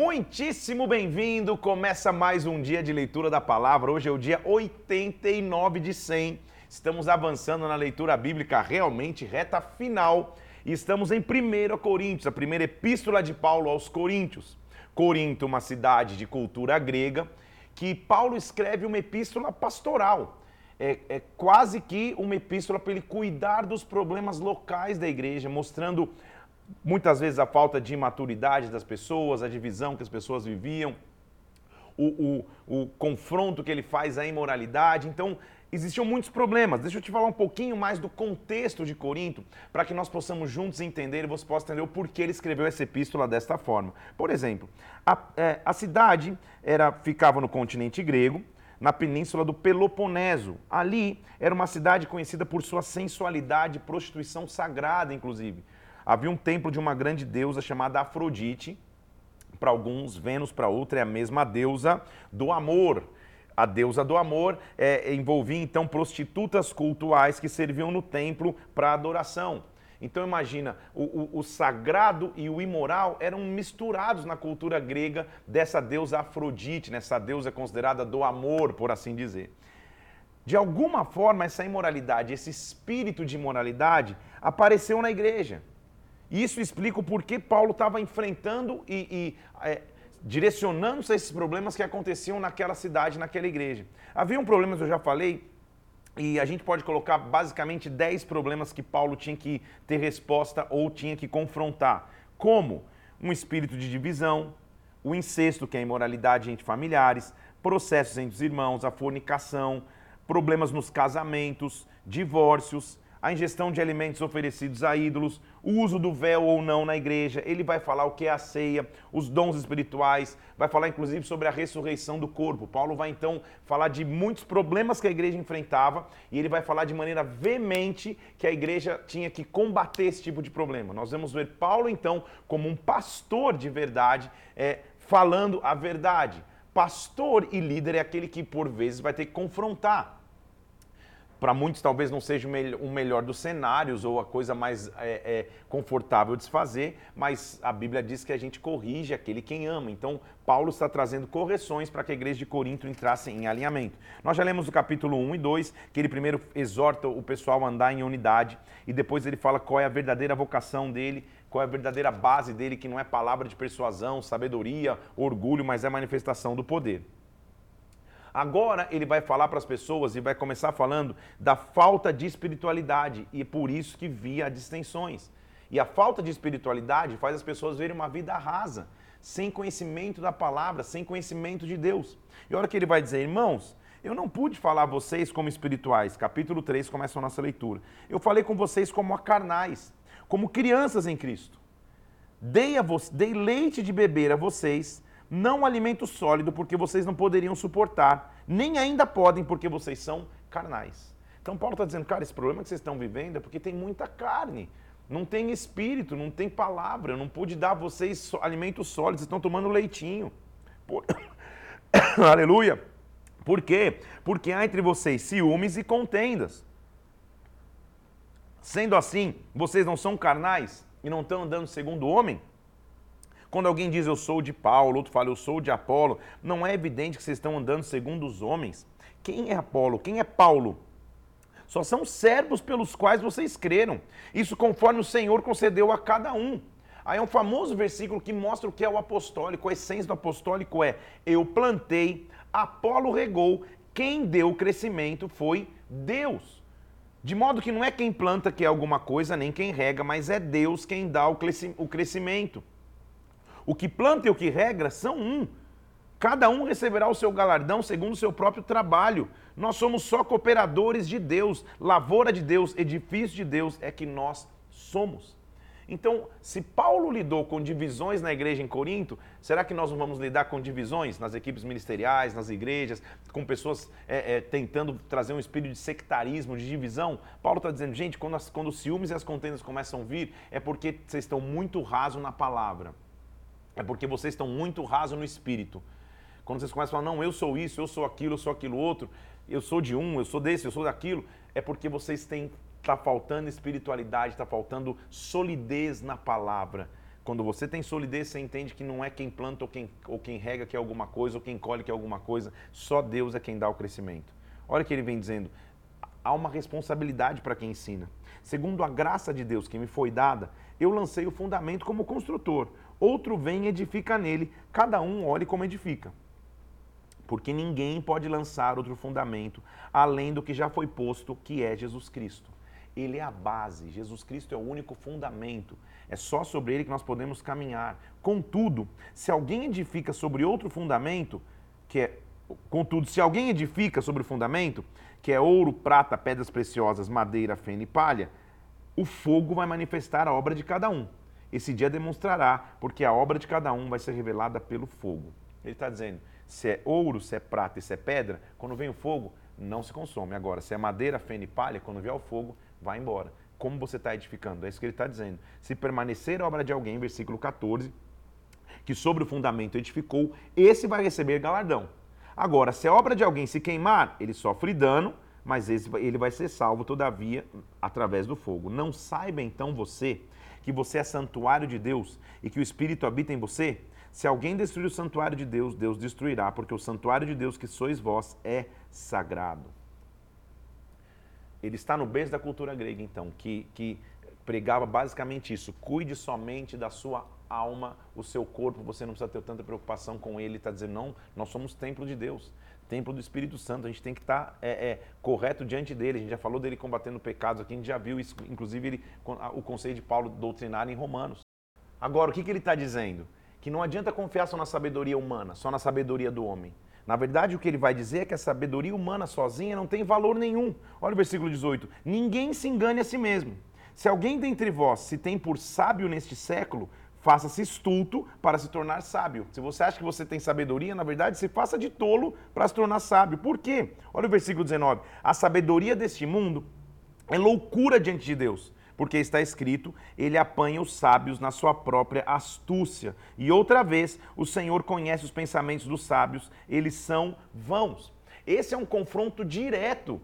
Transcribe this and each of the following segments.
Muitíssimo bem-vindo! Começa mais um dia de leitura da palavra. Hoje é o dia 89 de 100. Estamos avançando na leitura bíblica realmente reta final e estamos em 1 Coríntios, a primeira epístola de Paulo aos Coríntios. Corinto, uma cidade de cultura grega, que Paulo escreve uma epístola pastoral. É, é quase que uma epístola para ele cuidar dos problemas locais da igreja, mostrando muitas vezes a falta de maturidade das pessoas, a divisão que as pessoas viviam, o, o, o confronto que ele faz à imoralidade. Então, existiam muitos problemas. Deixa eu te falar um pouquinho mais do contexto de Corinto, para que nós possamos juntos entender e você possa entender o porquê ele escreveu essa epístola desta forma. Por exemplo, a, é, a cidade era, ficava no continente grego, na península do Peloponeso. Ali era uma cidade conhecida por sua sensualidade, prostituição sagrada, inclusive. Havia um templo de uma grande deusa chamada Afrodite. Para alguns, Vênus, para outra, é a mesma deusa do amor. A deusa do amor é, envolvia então prostitutas cultuais que serviam no templo para adoração. Então imagina, o, o, o, sagrado e o imoral eram misturados na cultura grega dessa deusa Afrodite, nessa deusa considerada do amor, por assim dizer. De alguma forma, essa imoralidade, esse espírito de imoralidade apareceu na igreja. Isso explica o porquê Paulo estava enfrentando e, e é, direcionando-se a esses problemas que aconteciam naquela cidade, naquela igreja. Havia um problema, eu já falei, e a gente pode colocar basicamente 10 problemas que Paulo tinha que ter resposta ou tinha que confrontar. Como? Um espírito de divisão, o incesto, que é a imoralidade entre familiares, processos entre os irmãos, a fornicação, problemas nos casamentos, divórcios, a ingestão de alimentos oferecidos a ídolos, o uso do véu ou não na igreja, ele vai falar o que é a ceia, os dons espirituais, vai falar inclusive sobre a ressurreição do corpo. Paulo vai então falar de muitos problemas que a igreja enfrentava e ele vai falar de maneira veemente que a igreja tinha que combater esse tipo de problema. Nós vamos ver Paulo então como um pastor de verdade, é, falando a verdade. Pastor e líder é aquele que por vezes vai ter que confrontar para muitos talvez não seja o melhor dos cenários ou a coisa mais é, é, confortável de se fazer, mas a Bíblia diz que a gente corrige aquele quem ama. Então, Paulo está trazendo correções para que a igreja de Corinto entrasse em alinhamento. Nós já lemos o capítulo 1 e 2, que ele primeiro exorta o pessoal a andar em unidade e depois ele fala qual é a verdadeira vocação dele, qual é a verdadeira base dele, que não é palavra de persuasão, sabedoria, orgulho, mas é manifestação do poder. Agora ele vai falar para as pessoas e vai começar falando da falta de espiritualidade e é por isso que via distensões. E a falta de espiritualidade faz as pessoas verem uma vida rasa, sem conhecimento da palavra, sem conhecimento de Deus. E a hora que ele vai dizer, irmãos, eu não pude falar a vocês como espirituais. Capítulo 3 começa a nossa leitura. Eu falei com vocês como carnais, como crianças em Cristo. Dei, a vo dei leite de beber a vocês não alimento sólido, porque vocês não poderiam suportar, nem ainda podem, porque vocês são carnais. Então Paulo está dizendo, cara, esse problema que vocês estão vivendo é porque tem muita carne, não tem espírito, não tem palavra, eu não pude dar a vocês alimento sólido, vocês estão tomando leitinho. Por... Aleluia! Por quê? Porque há entre vocês ciúmes e contendas. Sendo assim, vocês não são carnais e não estão andando segundo o homem? Quando alguém diz eu sou de Paulo, outro fala eu sou de Apolo, não é evidente que vocês estão andando segundo os homens. Quem é Apolo? Quem é Paulo? Só são servos pelos quais vocês creram. Isso conforme o Senhor concedeu a cada um. Aí é um famoso versículo que mostra o que é o apostólico. A essência do apostólico é: eu plantei, Apolo regou, quem deu o crescimento foi Deus. De modo que não é quem planta que é alguma coisa, nem quem rega, mas é Deus quem dá o crescimento. O que planta e o que regra são um. Cada um receberá o seu galardão segundo o seu próprio trabalho. Nós somos só cooperadores de Deus, lavoura de Deus, edifício de Deus é que nós somos. Então, se Paulo lidou com divisões na igreja em Corinto, será que nós não vamos lidar com divisões nas equipes ministeriais, nas igrejas, com pessoas é, é, tentando trazer um espírito de sectarismo, de divisão? Paulo está dizendo, gente, quando, as, quando os ciúmes e as contendas começam a vir, é porque vocês estão muito raso na palavra. É porque vocês estão muito rasos no espírito. Quando vocês começam a falar, não, eu sou isso, eu sou aquilo, eu sou aquilo outro, eu sou de um, eu sou desse, eu sou daquilo, é porque vocês têm, está faltando espiritualidade, está faltando solidez na palavra. Quando você tem solidez, você entende que não é quem planta ou quem, ou quem rega que é alguma coisa, ou quem colhe que é alguma coisa. Só Deus é quem dá o crescimento. Olha o que ele vem dizendo. Há uma responsabilidade para quem ensina. Segundo a graça de Deus que me foi dada, eu lancei o fundamento como construtor. Outro vem e edifica nele. Cada um olhe como edifica. Porque ninguém pode lançar outro fundamento além do que já foi posto, que é Jesus Cristo. Ele é a base. Jesus Cristo é o único fundamento. É só sobre ele que nós podemos caminhar. Contudo, se alguém edifica sobre outro fundamento, que é Contudo, se alguém edifica sobre o fundamento, que é ouro, prata, pedras preciosas, madeira, feno e palha, o fogo vai manifestar a obra de cada um. Esse dia demonstrará, porque a obra de cada um vai ser revelada pelo fogo. Ele está dizendo: se é ouro, se é prata e se é pedra, quando vem o fogo, não se consome. Agora, se é madeira, feno e palha, quando vier o fogo, vai embora como você está edificando. É isso que ele está dizendo. Se permanecer a obra de alguém, versículo 14, que sobre o fundamento edificou, esse vai receber galardão. Agora, se a obra de alguém se queimar, ele sofre dano, mas ele vai ser salvo, todavia, através do fogo. Não saiba então você que você é santuário de Deus e que o Espírito habita em você? Se alguém destruir o santuário de Deus, Deus destruirá, porque o santuário de Deus que sois vós é sagrado ele está no berço da cultura grega, então, que, que pregava basicamente isso: cuide somente da sua alma, o seu corpo, você não precisa ter tanta preocupação com ele. Está dizendo, não, nós somos templo de Deus, templo do Espírito Santo, a gente tem que estar tá, é, é, correto diante dele. A gente já falou dele combatendo pecados aqui, a gente já viu isso, inclusive ele, o conselho de Paulo doutrinário em Romanos. Agora, o que, que ele está dizendo? Que não adianta confiar só na sabedoria humana, só na sabedoria do homem. Na verdade, o que ele vai dizer é que a sabedoria humana sozinha não tem valor nenhum. Olha o versículo 18: Ninguém se engane a si mesmo. Se alguém dentre vós se tem por sábio neste século, faça-se estulto para se tornar sábio. Se você acha que você tem sabedoria, na verdade, se faça de tolo para se tornar sábio. Por quê? Olha o versículo 19: A sabedoria deste mundo é loucura diante de Deus porque está escrito: ele apanha os sábios na sua própria astúcia. E outra vez, o Senhor conhece os pensamentos dos sábios, eles são vãos. Esse é um confronto direto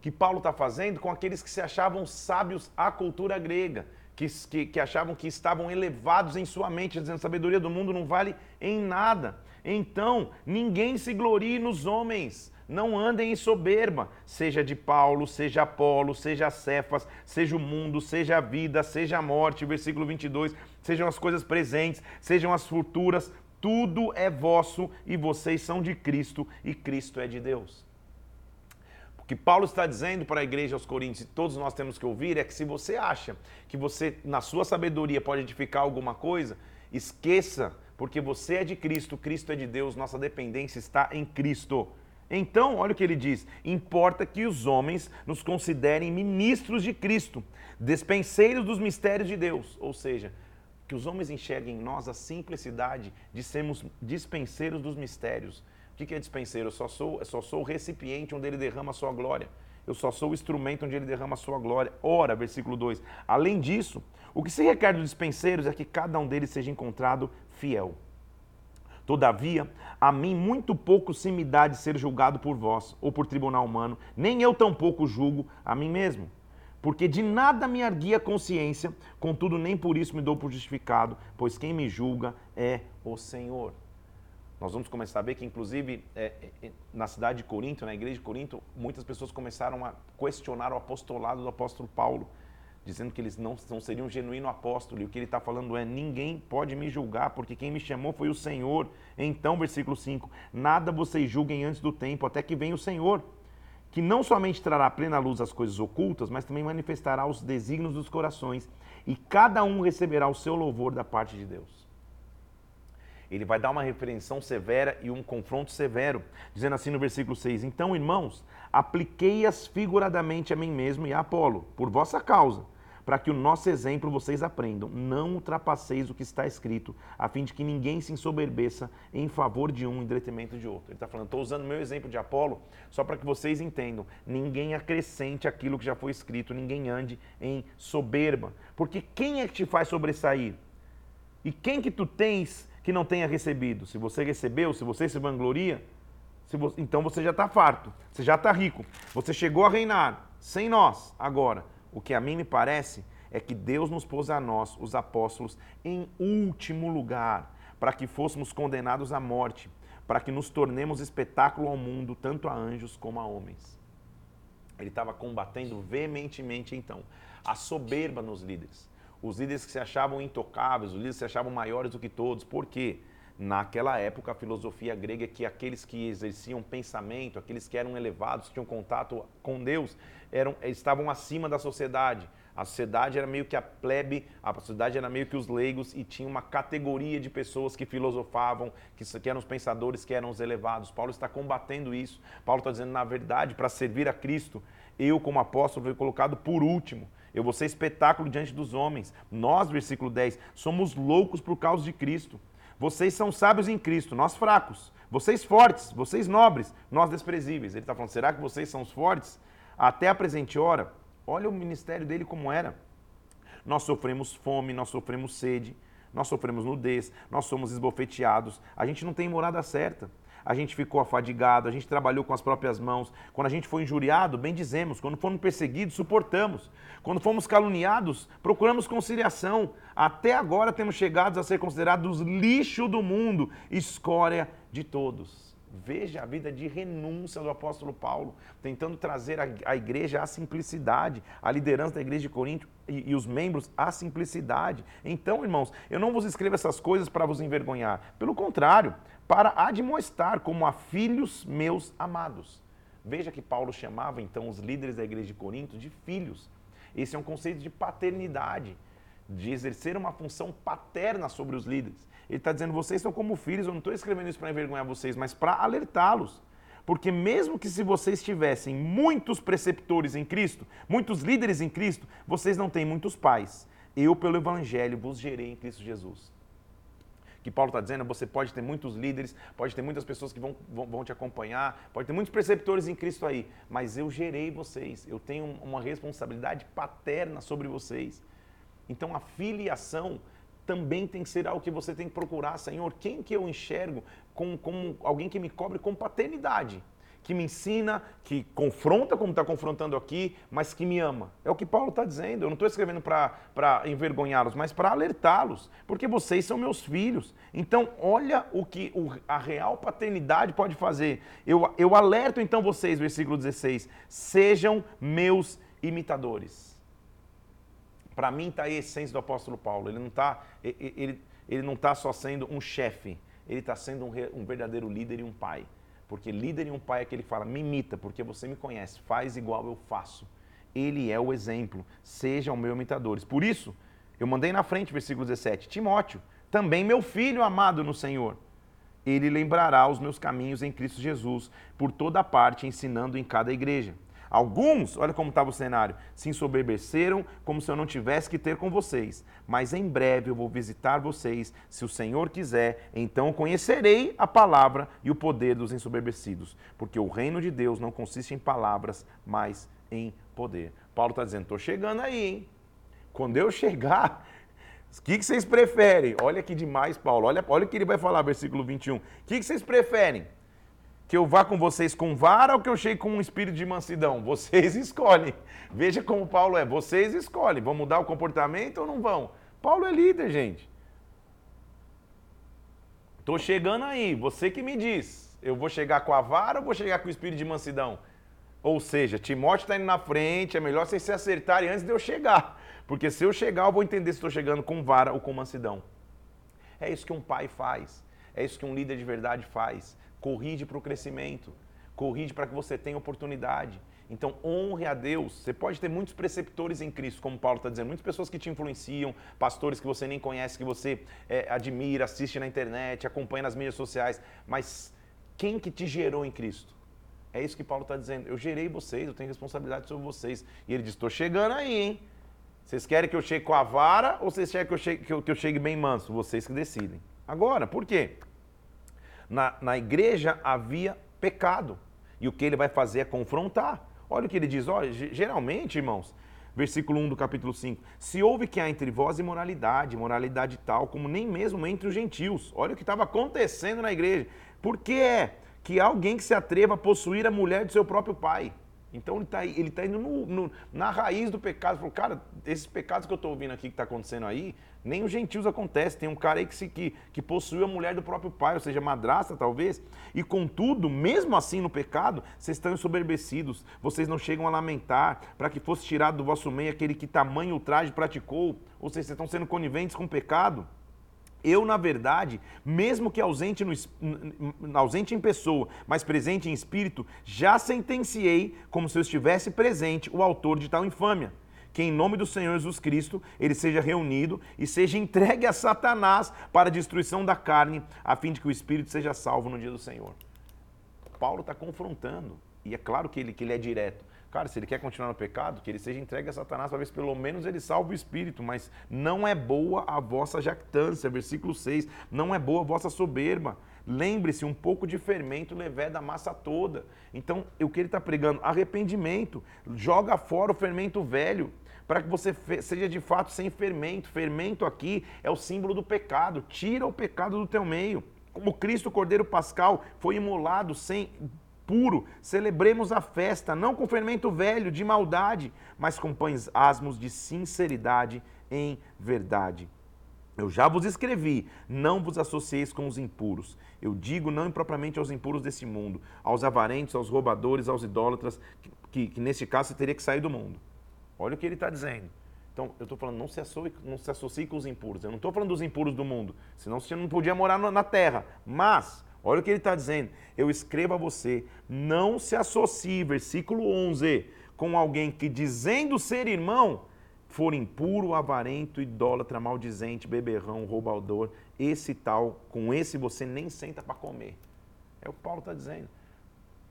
que Paulo está fazendo com aqueles que se achavam sábios à cultura grega. Que, que, que, achavam que estavam elevados em sua mente, dizendo sabedoria do mundo não vale em nada. Então, ninguém se glorie nos homens, não andem em soberba, seja de Paulo, seja Apolo, seja Cefas, seja o mundo, seja a vida, seja a morte, versículo 22, sejam as coisas presentes, sejam as futuras, tudo é vosso e vocês são de Cristo e Cristo é de Deus. Que Paulo está dizendo para a igreja aos Coríntios, e todos nós temos que ouvir, é que se você acha que você, na sua sabedoria, pode edificar alguma coisa, esqueça, porque você é de Cristo, Cristo é de Deus, nossa dependência está em Cristo. Então, olha o que ele diz: importa que os homens nos considerem ministros de Cristo, despenseiros dos mistérios de Deus. Ou seja, que os homens enxerguem em nós a simplicidade de sermos dispenseiros dos mistérios. O que é dispenseiro? Eu só sou, eu só sou o recipiente onde ele derrama a sua glória. Eu só sou o instrumento onde ele derrama a sua glória. Ora, versículo 2. Além disso, o que se requer dos dispenseiros é que cada um deles seja encontrado fiel. Todavia, a mim muito pouco se me dá de ser julgado por vós ou por tribunal humano, nem eu tampouco julgo a mim mesmo. Porque de nada me arguia a consciência, contudo nem por isso me dou por justificado, pois quem me julga é o Senhor. Nós vamos começar a ver que, inclusive, é, é, na cidade de Corinto, na igreja de Corinto, muitas pessoas começaram a questionar o apostolado do apóstolo Paulo dizendo que eles não, não seriam um genuíno apóstolo. E o que ele está falando é: ninguém pode me julgar, porque quem me chamou foi o Senhor. Então, versículo 5: Nada vocês julguem antes do tempo, até que venha o Senhor, que não somente trará plena luz às coisas ocultas, mas também manifestará os desígnios dos corações, e cada um receberá o seu louvor da parte de Deus. Ele vai dar uma repreensão severa e um confronto severo, dizendo assim no versículo 6: Então, irmãos, apliquei-as figuradamente a mim mesmo e a Apolo, por vossa causa para que o nosso exemplo vocês aprendam. Não ultrapasseis o que está escrito, a fim de que ninguém se ensoberbeça em favor de um em detrimento de outro. Ele está falando, estou usando meu exemplo de Apolo só para que vocês entendam. Ninguém acrescente aquilo que já foi escrito, ninguém ande em soberba. Porque quem é que te faz sobressair? E quem que tu tens que não tenha recebido? Se você recebeu, se você se vangloria, se você, então você já está farto, você já está rico, você chegou a reinar sem nós agora. O que a mim me parece é que Deus nos pôs a nós, os apóstolos, em último lugar, para que fôssemos condenados à morte, para que nos tornemos espetáculo ao mundo, tanto a anjos como a homens. Ele estava combatendo veementemente, então, a soberba nos líderes. Os líderes que se achavam intocáveis, os líderes que se achavam maiores do que todos. Por quê? Naquela época, a filosofia grega é que aqueles que exerciam pensamento, aqueles que eram elevados, que tinham contato com Deus, eram, estavam acima da sociedade. A sociedade era meio que a plebe, a sociedade era meio que os leigos e tinha uma categoria de pessoas que filosofavam, que, que eram os pensadores, que eram os elevados. Paulo está combatendo isso. Paulo está dizendo, na verdade, para servir a Cristo, eu, como apóstolo, fui colocado por último. Eu vou ser espetáculo diante dos homens. Nós, versículo 10, somos loucos por causa de Cristo. Vocês são sábios em Cristo, nós fracos. Vocês fortes, vocês nobres, nós desprezíveis. Ele está falando, será que vocês são os fortes? Até a presente hora, Olha o ministério dele como era. Nós sofremos fome, nós sofremos sede, nós sofremos nudez, nós somos esbofeteados, a gente não tem morada certa. A gente ficou afadigado, a gente trabalhou com as próprias mãos. Quando a gente foi injuriado, bem dizemos. Quando fomos perseguidos, suportamos. Quando fomos caluniados, procuramos conciliação. Até agora temos chegado a ser considerados lixo do mundo, escória de todos. Veja a vida de renúncia do apóstolo Paulo, tentando trazer a, a igreja à simplicidade, a liderança da igreja de Corinto e, e, os membros à simplicidade. Então, irmãos, eu não vos escrevo essas coisas para vos envergonhar. Pelo contrário, para admoestar como a filhos meus amados. Veja que Paulo chamava então os líderes da igreja de Corinto de filhos. Esse é um conceito de paternidade, de exercer uma função paterna sobre os líderes. Ele está dizendo, vocês são como filhos, eu não estou escrevendo isso para envergonhar vocês, mas para alertá-los. Porque mesmo que se vocês tivessem muitos preceptores em Cristo, muitos líderes em Cristo, vocês não têm muitos pais. Eu, pelo Evangelho, vos gerei em Cristo Jesus. Que Paulo está dizendo, você pode ter muitos líderes, pode ter muitas pessoas que vão, vão, vão, te acompanhar, pode ter muitos preceptores em Cristo aí, mas eu gerei vocês, eu tenho uma responsabilidade paterna sobre vocês. Então a filiação também tem que ser algo que você tem que procurar, Senhor. Quem que eu enxergo como, como alguém que me cobre com paternidade? Que me ensina, que confronta como está confrontando aqui, mas que me ama. É o que Paulo está dizendo. Eu não estou escrevendo para envergonhá-los, mas para alertá-los. Porque vocês são meus filhos. Então, olha o que o, a real paternidade pode fazer. Eu, eu alerto então vocês, versículo 16: sejam meus imitadores. Para mim está a essência do apóstolo Paulo. Ele não está ele, ele não tá só sendo um chefe, ele está sendo um, um verdadeiro líder e um pai. Porque líder e um pai é que ele fala, me imita, porque você me conhece, faz igual eu faço. Ele é o exemplo, sejam meus imitadores. Por isso, eu mandei na frente, versículo 17, Timóteo, também meu filho amado no Senhor. Ele lembrará os meus caminhos em Cristo Jesus, por toda parte, ensinando em cada igreja Alguns, olha como estava o cenário, se ensoberbeceram como se eu não tivesse que ter com vocês. Mas em breve eu vou visitar vocês, se o Senhor quiser, então conhecerei a palavra e o poder dos ensoberbecidos. Porque o reino de Deus não consiste em palavras, mas em poder. Paulo está dizendo: estou chegando aí, hein? Quando eu chegar, o que, que, vocês preferem? Olha que demais, Paulo. Olha, olha o que ele vai falar, versículo 21. O que, que vocês preferem? Que eu vá com vocês com vara ou que eu chegue com um espírito de mansidão? Vocês escolhem. Veja como Paulo é. Vocês escolhem. Vão mudar o comportamento ou não vão? Paulo é líder, gente. Estou chegando aí. Você que me diz. Eu vou chegar com a vara ou vou chegar com o espírito de mansidão? Ou seja, Timóteo está indo na frente. É melhor vocês se acertarem antes de eu chegar. Porque se eu chegar, eu vou entender se estou chegando com vara ou com mansidão. É isso que um pai faz. É isso que um líder de verdade faz corrige para o crescimento, corrige para que você tenha oportunidade. Então, honre a Deus. Você pode ter muitos preceptores em Cristo, como Paulo está dizendo, muitas pessoas que te influenciam, pastores que você nem conhece, que você é, admira, assiste na internet, acompanha nas mídias sociais, mas quem que te gerou em Cristo? É isso que Paulo está dizendo. Eu gerei vocês, eu tenho responsabilidade sobre vocês. E ele diz: estou chegando aí, hein? Vocês querem que eu chegue com a vara ou vocês querem que eu chegue, que eu, que eu chegue bem manso? Vocês que decidem. Agora, por quê? Na, na igreja havia pecado. E o que ele vai fazer é confrontar. Olha o que ele diz, olha, geralmente, irmãos, versículo 1 do capítulo 5. Se houve que há entre vós imoralidade, moralidade tal como nem mesmo entre os gentios. Olha o que estava acontecendo na igreja. Por que é que alguém que se atreva a possuir a mulher do seu próprio pai? Então ele está ele tá indo no, no, na raiz do pecado. Falou, cara, esses pecados que eu estou ouvindo aqui que está acontecendo aí, nem os gentios acontece. Tem um cara aí que, se, que, que possuiu a mulher do próprio pai, ou seja, madrasta talvez. E contudo, mesmo assim no pecado, vocês estão ensoberbecidos. Vocês não chegam a lamentar para que fosse tirado do vosso meio aquele que tamanho ultraje praticou. Ou seja, vocês estão sendo coniventes com o pecado. Eu, na verdade, mesmo que ausente, no, ausente em pessoa, mas presente em espírito, já sentenciei, como se eu estivesse presente, o autor de tal infâmia. Que em nome do Senhor Jesus Cristo ele seja reunido e seja entregue a Satanás para a destruição da carne, a fim de que o espírito seja salvo no dia do Senhor. Paulo está confrontando, e é claro que ele, que ele é direto. Cara, se ele quer continuar no pecado, que ele seja entregue a Satanás para ver se pelo menos ele salva o espírito. Mas não é boa a vossa jactância, versículo 6. Não é boa a vossa soberba. Lembre-se, um pouco de fermento levé da massa toda. Então, o que ele está pregando? Arrependimento. Joga fora o fermento velho para que você seja de fato sem fermento. Fermento aqui é o símbolo do pecado. Tira o pecado do teu meio. Como Cristo Cordeiro Pascal foi imolado sem puro, celebremos a festa, não com fermento velho de maldade, mas com pães asmos de sinceridade em verdade. Eu já vos escrevi, não vos associeis com os impuros. Eu digo não impropriamente aos impuros desse mundo, aos avarentos, aos roubadores, aos idólatras, que, que, que neste caso teria que sair do mundo. Olha o que ele está dizendo. Então, eu estou falando, não se, associe, não se associe com os impuros. Eu não estou falando dos impuros do mundo, senão você não podia morar na terra. Mas Olha o que ele está dizendo. Eu escrevo a você, não se associe, versículo 11, com alguém que dizendo ser irmão, for impuro, avarento, idólatra, maldizente, beberrão, roubador, esse tal, com esse você nem senta para comer. É o que Paulo está dizendo.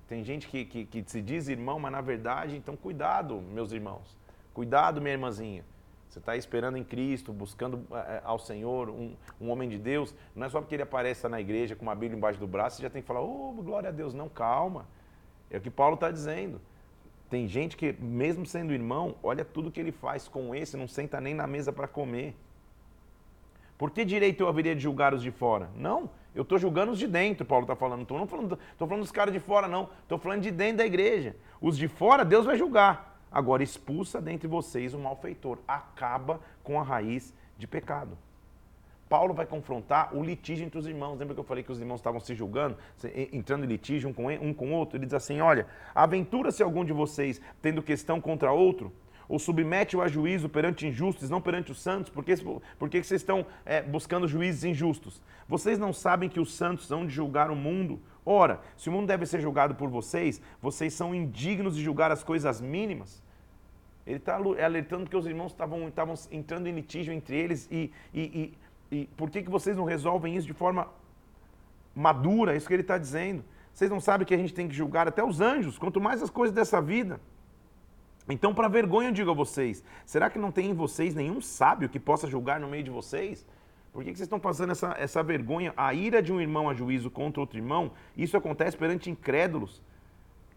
Tem gente que, que, que se diz irmão, mas na verdade, então cuidado, meus irmãos. Cuidado, minha irmãzinha. Você está esperando em Cristo, buscando é, ao Senhor, um, um, homem de Deus. Não é só porque ele apareça na igreja com uma Bíblia embaixo do braço, você já tem que falar, oh, glória a Deus. Não, calma. É o que Paulo está dizendo. Tem gente que, mesmo sendo irmão, olha tudo que ele faz com esse, não senta nem na mesa para comer. Por que direito eu haveria de julgar os de fora? Não, eu estou julgando os de dentro, Paulo está falando. Estou falando, falando dos caras de fora, não. Estou falando de dentro da igreja. Os de fora, Deus vai julgar. Agora expulsa dentre vocês o malfeitor, acaba com a raiz de pecado. Paulo vai confrontar o litígio entre os irmãos. Lembra que eu falei que os irmãos estavam se julgando, entrando em litígio um com um com outro? Ele diz assim: Olha, aventura-se algum de vocês tendo questão contra outro, ou submete-o a juízo perante injustos, não perante os santos? Por que, por que vocês estão é, buscando juízes injustos? Vocês não sabem que os santos hão de julgar o mundo? Ora, se o mundo deve ser julgado por vocês, vocês são indignos de julgar as coisas mínimas? Ele está alertando que os irmãos estavam, entrando em litígio entre eles e, e, e, e por que, que vocês não resolvem isso de forma madura? É isso que ele está dizendo. Vocês não sabem que a gente tem que julgar até os anjos, quanto mais as coisas dessa vida. Então, para vergonha, eu digo a vocês: será que não tem em vocês nenhum sábio que possa julgar no meio de vocês? Por que, que vocês estão passando essa, essa vergonha? A ira de um irmão a juízo contra outro irmão, isso acontece perante incrédulos.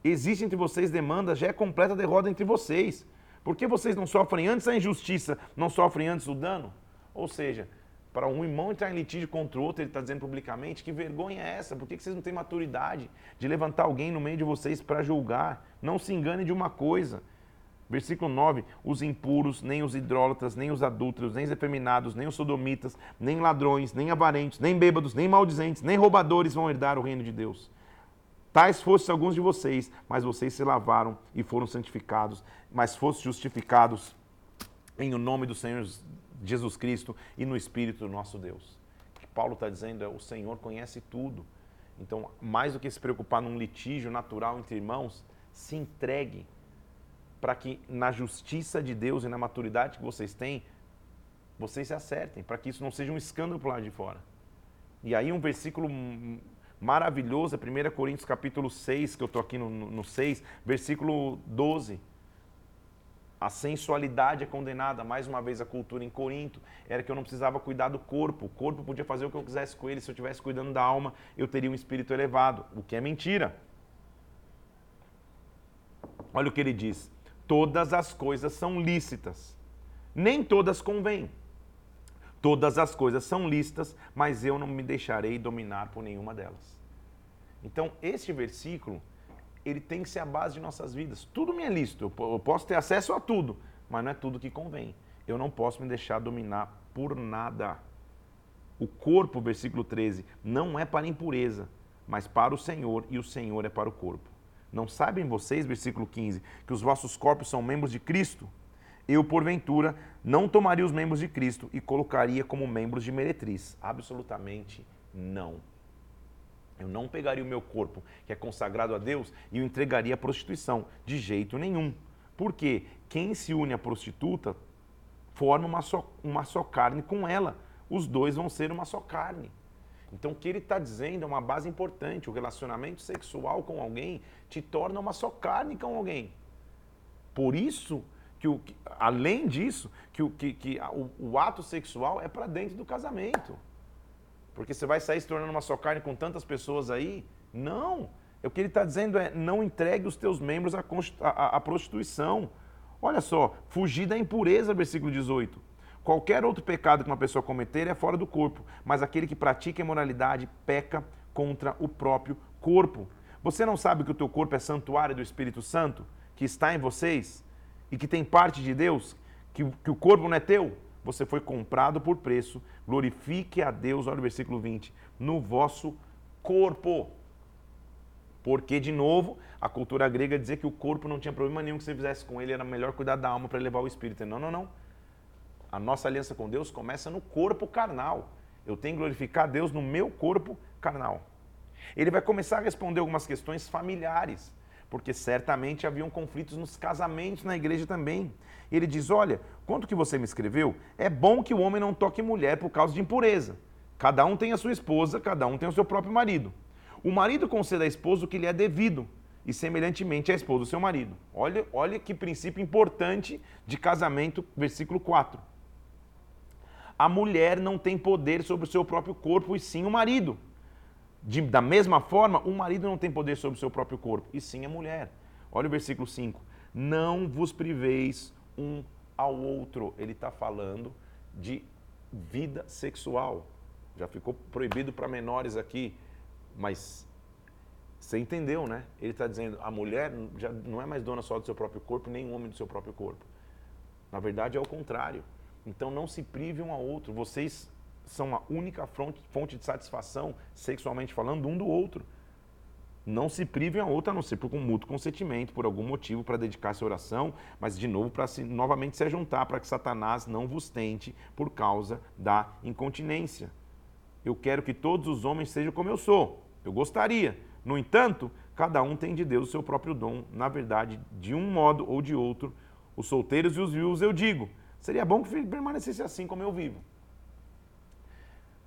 Existe entre vocês demandas, já é completa derrota entre vocês. Por que vocês não sofrem antes a injustiça, não sofrem antes o dano? Ou seja, para um irmão entrar em litígio contra o outro, ele está dizendo publicamente, que vergonha é essa? Por que vocês não têm maturidade de levantar alguém no meio de vocês para julgar? Não se engane de uma coisa. Versículo 9: Os impuros, nem os idólatras, nem os adúlteros, nem os efeminados, nem os sodomitas, nem ladrões, nem avarentos, nem bêbados, nem maldizentes, nem roubadores vão herdar o reino de Deus. Tais fossem alguns de vocês, mas vocês se lavaram e foram santificados, mas fossem justificados em o nome do Senhor Jesus Cristo e no Espírito do nosso Deus. O que Paulo está dizendo é: o Senhor conhece tudo. Então, mais do que se preocupar num litígio natural entre irmãos, se entregue para que na justiça de Deus e na maturidade que vocês têm, vocês se acertem, para que isso não seja um escândalo para lá de fora. E aí um versículo maravilhoso, é 1 Coríntios capítulo 6, que eu estou aqui no, no 6, versículo 12. A sensualidade é condenada, mais uma vez a cultura em Corinto, era que eu não precisava cuidar do corpo, o corpo podia fazer o que eu quisesse com ele, se eu estivesse cuidando da alma, eu teria um espírito elevado, o que é mentira. Olha o que ele diz: todas as coisas são lícitas, nem todas convêm. Todas as coisas são listas, mas eu não me deixarei dominar por nenhuma delas. Então, este versículo, ele tem que ser a base de nossas vidas. Tudo me é lícito, eu posso ter acesso a tudo, mas não é tudo que convém. Eu não posso me deixar dominar por nada. O corpo, versículo 13, não é para impureza, mas para o Senhor, e o Senhor é para o corpo. Não sabem vocês, versículo 15, que os vossos corpos são membros de Cristo? Eu, porventura, não tomaria os membros de Cristo e colocaria como membros de meretriz. Absolutamente não. Eu não pegaria o meu corpo, que é consagrado a Deus, e o entregaria à prostituição. De jeito nenhum. Porque quem se une à prostituta forma uma só, uma só carne com ela. Os dois vão ser uma só carne. Então, o que ele está dizendo é uma base importante. O relacionamento sexual com alguém te torna uma só carne com alguém. Por isso, que, o, que além disso, que, o, que, que o, o ato sexual é para dentro do casamento. Porque você vai sair se tornando uma só carne com tantas pessoas aí? Não. O que ele está dizendo é: não entregue os teus membros à, à, à prostituição. Olha só, fugir da impureza, versículo 18. Qualquer outro pecado que uma pessoa cometer é fora do corpo, mas aquele que pratica imoralidade peca contra o próprio corpo. Você não sabe que o teu corpo é santuário do Espírito Santo, que está em vocês e que tem parte de Deus, que, que o corpo não é teu? Você foi comprado por preço. Glorifique a Deus, olha o versículo 20, no vosso corpo. Porque, de novo, a cultura grega dizia que o corpo não tinha problema nenhum que você fizesse com ele, era melhor cuidar da alma para levar o espírito. Não, não, não. A nossa aliança com Deus começa no corpo carnal. Eu tenho que glorificar Deus no meu corpo carnal. Ele vai começar a responder algumas questões familiares porque certamente haviam conflitos nos casamentos na igreja também. Ele diz: Olha, quanto que você me escreveu, é bom que o homem não toque mulher por causa de impureza. Cada um tem a sua esposa, cada um tem o seu próprio marido. O marido concede à esposa o que lhe é devido, e semelhantemente a esposa o seu marido. Olha, olha que princípio importante de casamento, versículo 4. A mulher não tem poder sobre o seu próprio corpo, e sim o marido. De, da mesma forma, o marido não tem poder sobre o seu próprio corpo, e sim a mulher. Olha o versículo 5. Não vos priveis um ao outro. Ele está falando de vida sexual. Já ficou proibido para menores aqui, mas você entendeu, né? Ele está dizendo a mulher já não é mais dona só do seu próprio corpo, nem o homem do seu próprio corpo. Na verdade é o contrário. Então não se prive um ao outro. Vocês são a única fonte de satisfação, sexualmente falando, um do outro. Não se privem a outra, a não ser por um mútuo consentimento, por algum motivo, para dedicar-se à oração, mas de novo para se, novamente se juntar, para que Satanás não vos tente por causa da incontinência. Eu quero que todos os homens sejam como eu sou. Eu gostaria. No entanto, cada um tem de Deus o seu próprio dom, na verdade, de um modo ou de outro. Os solteiros e os viúvos, eu digo, seria bom que permanecesse assim como eu vivo.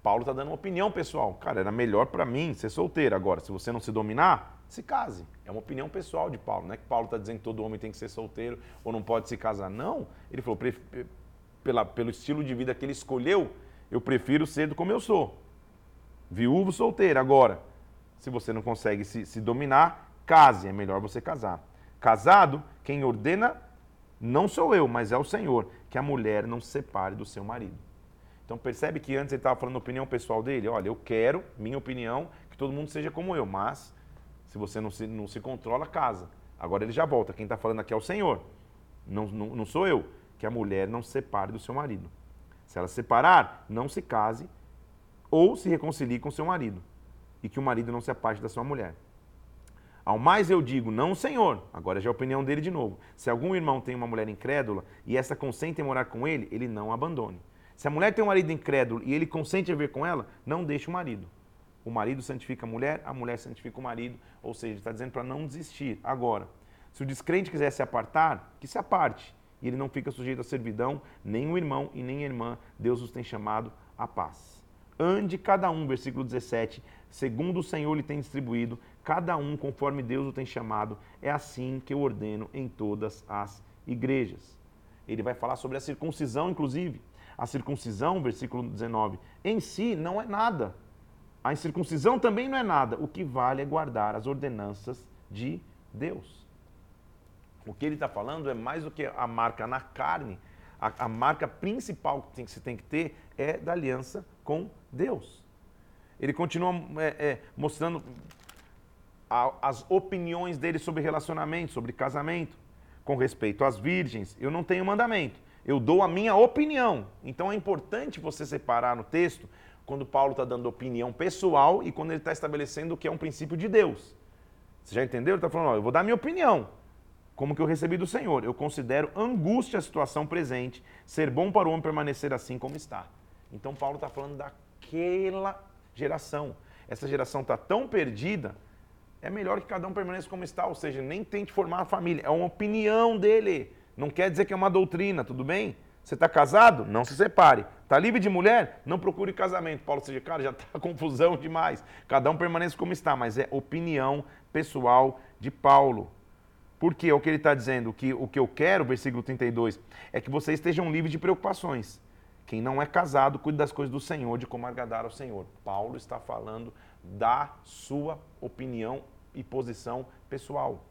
Paulo está dando uma opinião pessoal. Cara, era melhor para mim ser solteiro. Agora, se você não se dominar, se case. É uma opinião pessoal de Paulo. Não é que Paulo está dizendo que todo homem tem que ser solteiro ou não pode se casar. Não. Ele falou, pela, pelo estilo de vida que ele escolheu, eu prefiro ser do como eu sou. Viúvo, solteiro. Agora, se você não consegue se, se dominar, case. É melhor você casar. Casado, quem ordena não sou eu, mas é o Senhor, que a mulher não se separe do seu marido. Então percebe que antes ele estava falando a opinião pessoal dele. Olha, eu quero, minha opinião, que todo mundo seja como eu, mas se você não se, não se controla, casa. Agora ele já volta. Quem está falando aqui é o Senhor. Não, não, não sou eu. Que a mulher não se separe do seu marido. Se ela se separar, não se case ou se reconcilie com seu marido. E que o marido não se aparte da sua mulher. Ao mais eu digo, não, Senhor. Agora já é a opinião dele de novo. Se algum irmão tem uma mulher incrédula e essa consente em morar com ele, ele não abandone. Se a mulher tem um marido incrédulo e ele consente a ver com ela, não deixe o marido. O marido santifica a mulher, a mulher santifica o marido, ou seja, está dizendo para não desistir. Agora, se o descrente quiser se apartar, que se aparte. E ele não fica sujeito à servidão, nem o irmão e nem a irmã. Deus os tem chamado à paz. Ande cada um, versículo 17, segundo o Senhor lhe tem distribuído, cada um conforme Deus o tem chamado. É assim que eu ordeno em todas as igrejas. Ele vai falar sobre a circuncisão, inclusive. A circuncisão, versículo 19, em si não é nada. A incircuncisão também não é nada. O que vale é guardar as ordenanças de Deus. O que ele está falando é mais do que a marca na carne. A, a marca principal que, tem, que se tem que ter é da aliança com Deus. Ele continua é, é, mostrando a, as opiniões dele sobre relacionamento, sobre casamento. Com respeito às virgens, eu não tenho mandamento. Eu dou a minha opinião. Então é importante você separar no texto quando Paulo está dando opinião pessoal e quando ele está estabelecendo o que é um princípio de Deus. Você já entendeu? Ele está falando, ó, eu vou dar minha opinião, como que eu recebi do Senhor. Eu considero angústia a situação presente, ser bom para o homem permanecer assim como está. Então Paulo está falando daquela geração. Essa geração está tão perdida, é melhor que cada um permaneça como está, ou seja, nem tente formar uma família. É uma opinião dele. Não quer dizer que é uma doutrina, tudo bem? Você está casado? Não se separe. Está livre de mulher? Não procure casamento. Paulo seja, cara, já está confusão demais. Cada um permanece como está, mas é opinião pessoal de Paulo. Porque é o que ele está dizendo, que o que eu quero, versículo 32, é que vocês estejam livres de preocupações. Quem não é casado, cuide das coisas do Senhor, de como agradar ao Senhor. Paulo está falando da sua opinião e posição pessoal.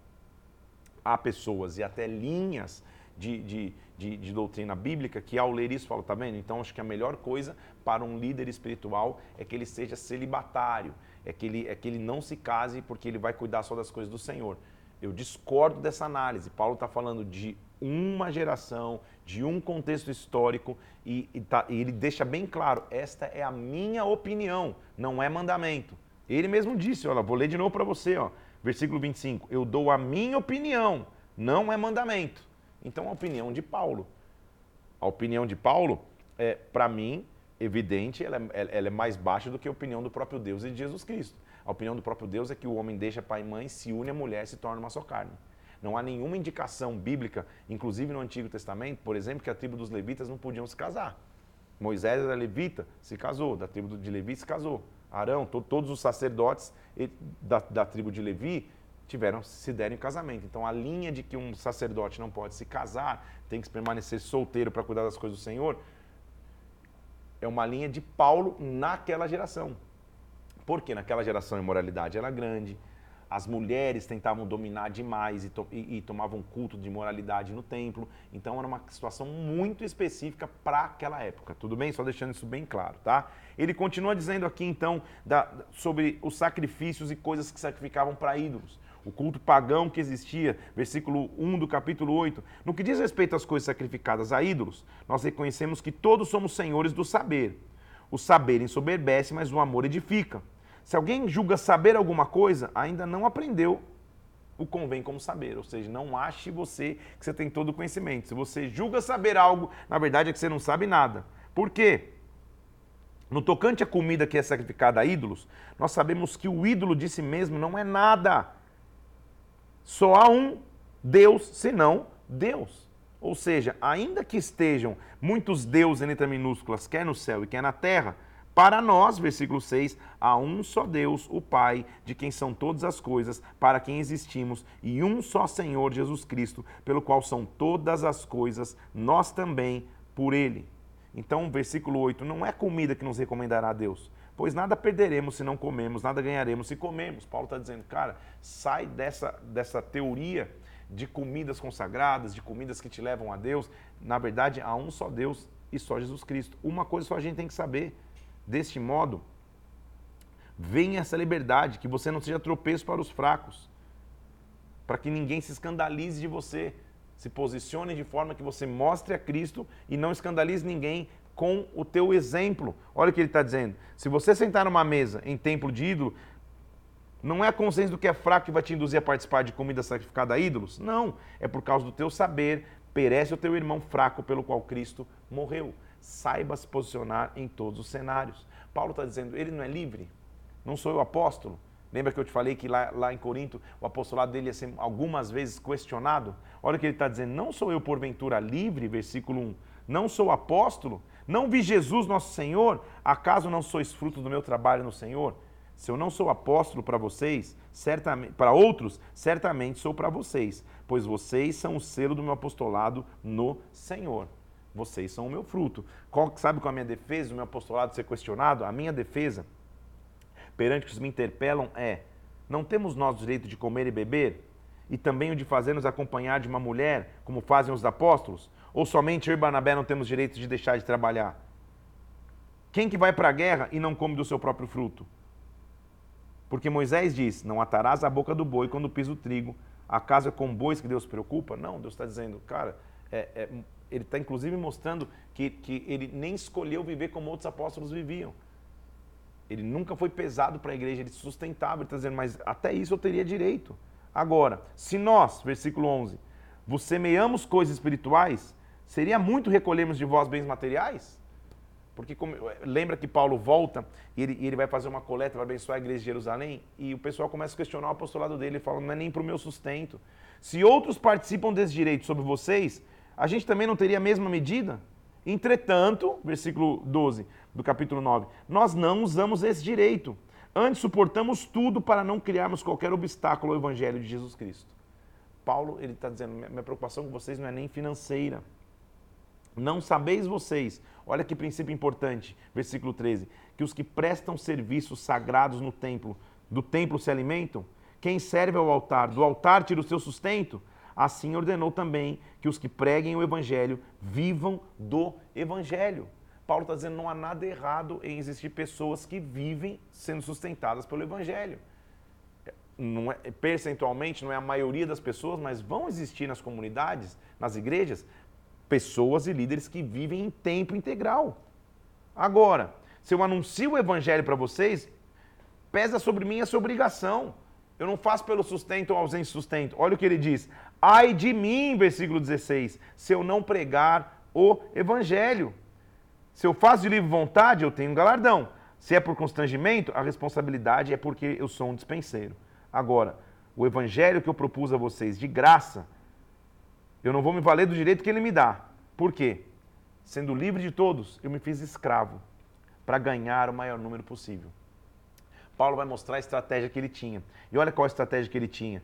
Há pessoas e até linhas de, de, de, de, doutrina bíblica que ao ler isso falam, tá vendo? Então acho que a melhor coisa para um líder espiritual é que ele seja celibatário, é que ele, é que ele não se case porque ele vai cuidar só das coisas do Senhor. Eu discordo dessa análise. Paulo está falando de uma geração, de um contexto histórico e, e, tá, e ele deixa bem claro: esta é a minha opinião, não é mandamento. Ele mesmo disse, olha, vou ler de novo para você, ó, versículo 25: Eu dou a minha opinião, não é mandamento. Então, a opinião de Paulo. A opinião de Paulo, é, para mim, evidente, ela é, ela é mais baixa do que a opinião do próprio Deus e de Jesus Cristo. A opinião do próprio Deus é que o homem deixa pai e mãe, se une à mulher, se torna uma só carne. Não há nenhuma indicação bíblica, inclusive no Antigo Testamento, por exemplo, que a tribo dos levitas não podiam se casar. Moisés era levita, se casou, da tribo de Levi se casou. Arão, to, todos os sacerdotes da, da, tribo de Levi tiveram se deram em casamento. Então a linha de que um sacerdote não pode se casar, tem que permanecer solteiro para cuidar das coisas do Senhor, é uma linha de Paulo naquela geração. Porque naquela geração a imoralidade era grande, as mulheres tentavam dominar demais e, to e, e, tomavam culto de moralidade no templo. Então era uma situação muito específica para aquela época. Tudo bem? Só deixando isso bem claro, tá? Ele continua dizendo aqui então da, sobre os sacrifícios e coisas que sacrificavam para ídolos. O culto pagão que existia, versículo 1 do capítulo 8. No que diz respeito às coisas sacrificadas a ídolos, nós reconhecemos que todos somos senhores do saber. O saber ensoberbece, mas o amor edifica. Se alguém julga saber alguma coisa, ainda não aprendeu o convém como saber. Ou seja, não ache você que você tem todo o conhecimento. Se você julga saber algo, na verdade é que você não sabe nada. Por quê? No tocante à comida que é sacrificada a ídolos, nós sabemos que o ídolo de si mesmo não é nada. Só há um Deus, senão Deus. Ou seja, ainda que estejam muitos deuses em letra minúsculas, quer no céu e quer na terra, para nós, versículo 6, há um só Deus, o Pai, de quem são todas as coisas, para quem existimos, e um só Senhor Jesus Cristo, pelo qual são todas as coisas, nós também por ele. Então, versículo 8, não é comida que nos recomendará a Deus, pois nada perderemos se não comemos, nada ganharemos se comemos. Paulo está dizendo, cara, sai dessa, dessa teoria de comidas consagradas, de comidas que te levam a Deus. Na verdade, há um só Deus e só Jesus Cristo. Uma coisa só a gente tem que saber Deste modo, venha essa liberdade, que você não seja tropeço para os fracos, para que ninguém se escandalize de você. Se posicione de forma que você mostre a Cristo e não escandalize ninguém com o teu exemplo. Olha o que ele está dizendo. Se você sentar numa mesa em templo de ídolo, não é a consciência do que é fraco que vai te induzir a participar de comida sacrificada a ídolos? Não. É por causa do teu saber, perece o teu irmão fraco pelo qual Cristo morreu saiba se posicionar em todos os cenários. Paulo está dizendo, ele não é livre? Não sou eu apóstolo? Lembra que eu te falei que lá, lá em Corinto o apostolado dele ia ser algumas vezes questionado? Olha o que ele está dizendo, não sou eu porventura livre, versículo 1, não sou apóstolo? Não vi Jesus nosso Senhor? Acaso não sois fruto do meu trabalho no Senhor? Se eu não sou apóstolo para vocês, certamente para outros, certamente sou para vocês, pois vocês são o selo do meu apostolado no Senhor. Vocês são o meu fruto. Qual, sabe qual é a minha defesa, o meu apostolado ser questionado? A minha defesa perante os que me interpelam é: não temos nós o direito de comer e beber? E também o de fazer-nos acompanhar de uma mulher, como fazem os apóstolos? Ou somente eu e Barnabé não temos direito de deixar de trabalhar? Quem que vai para a guerra e não come do seu próprio fruto? Porque Moisés diz: Não atarás a boca do boi quando pisa o trigo. Acaso é com bois que Deus preocupa? Não, Deus está dizendo, cara, é, é, ele está inclusive mostrando que, que ele nem escolheu viver como outros apóstolos viviam. Ele nunca foi pesado para a igreja, ele sustentava, ele está dizendo, mas até isso eu teria direito. Agora, se nós, versículo 11, vos semeamos coisas espirituais, seria muito recolhermos de vós bens materiais? Porque como, lembra que Paulo volta e ele, ele vai fazer uma coleta para abençoar a igreja de Jerusalém e o pessoal começa a questionar o apostolado dele e fala, não é nem para o meu sustento. Se outros participam desse direito sobre vocês, a gente também não teria a mesma medida? Entretanto, versículo 12 do capítulo 9, nós não usamos esse direito. Antes suportamos tudo para não criarmos qualquer obstáculo ao evangelho de Jesus Cristo. Paulo, ele está dizendo, minha preocupação com vocês não é nem financeira. Não sabeis vocês, olha que princípio importante, versículo 13, que os que prestam serviços sagrados no templo, do templo se alimentam? Quem serve ao altar, do altar tira o seu sustento? Assim ordenou também que os que preguem o evangelho vivam do evangelho. Paulo está dizendo não há nada errado em existir pessoas que vivem sendo sustentadas pelo evangelho. Não é, percentualmente não é a maioria das pessoas, mas vão existir nas comunidades, nas igrejas, pessoas e líderes que vivem em tempo integral. Agora, se eu anuncio o evangelho para vocês, pesa sobre mim essa obrigação. Eu não faço pelo sustento ou ausente sustento. Olha o que ele diz. Ai de mim, versículo 16, se eu não pregar o evangelho. Se eu faço de livre vontade, eu tenho um galardão. Se é por constrangimento, a responsabilidade é porque eu sou um dispenseiro. Agora, o evangelho que eu propus a vocês de graça, eu não vou me valer do direito que ele me dá. Por quê? Sendo livre de todos, eu me fiz escravo para ganhar o maior número possível. Paulo vai mostrar a estratégia que ele tinha. E olha qual a estratégia que ele tinha.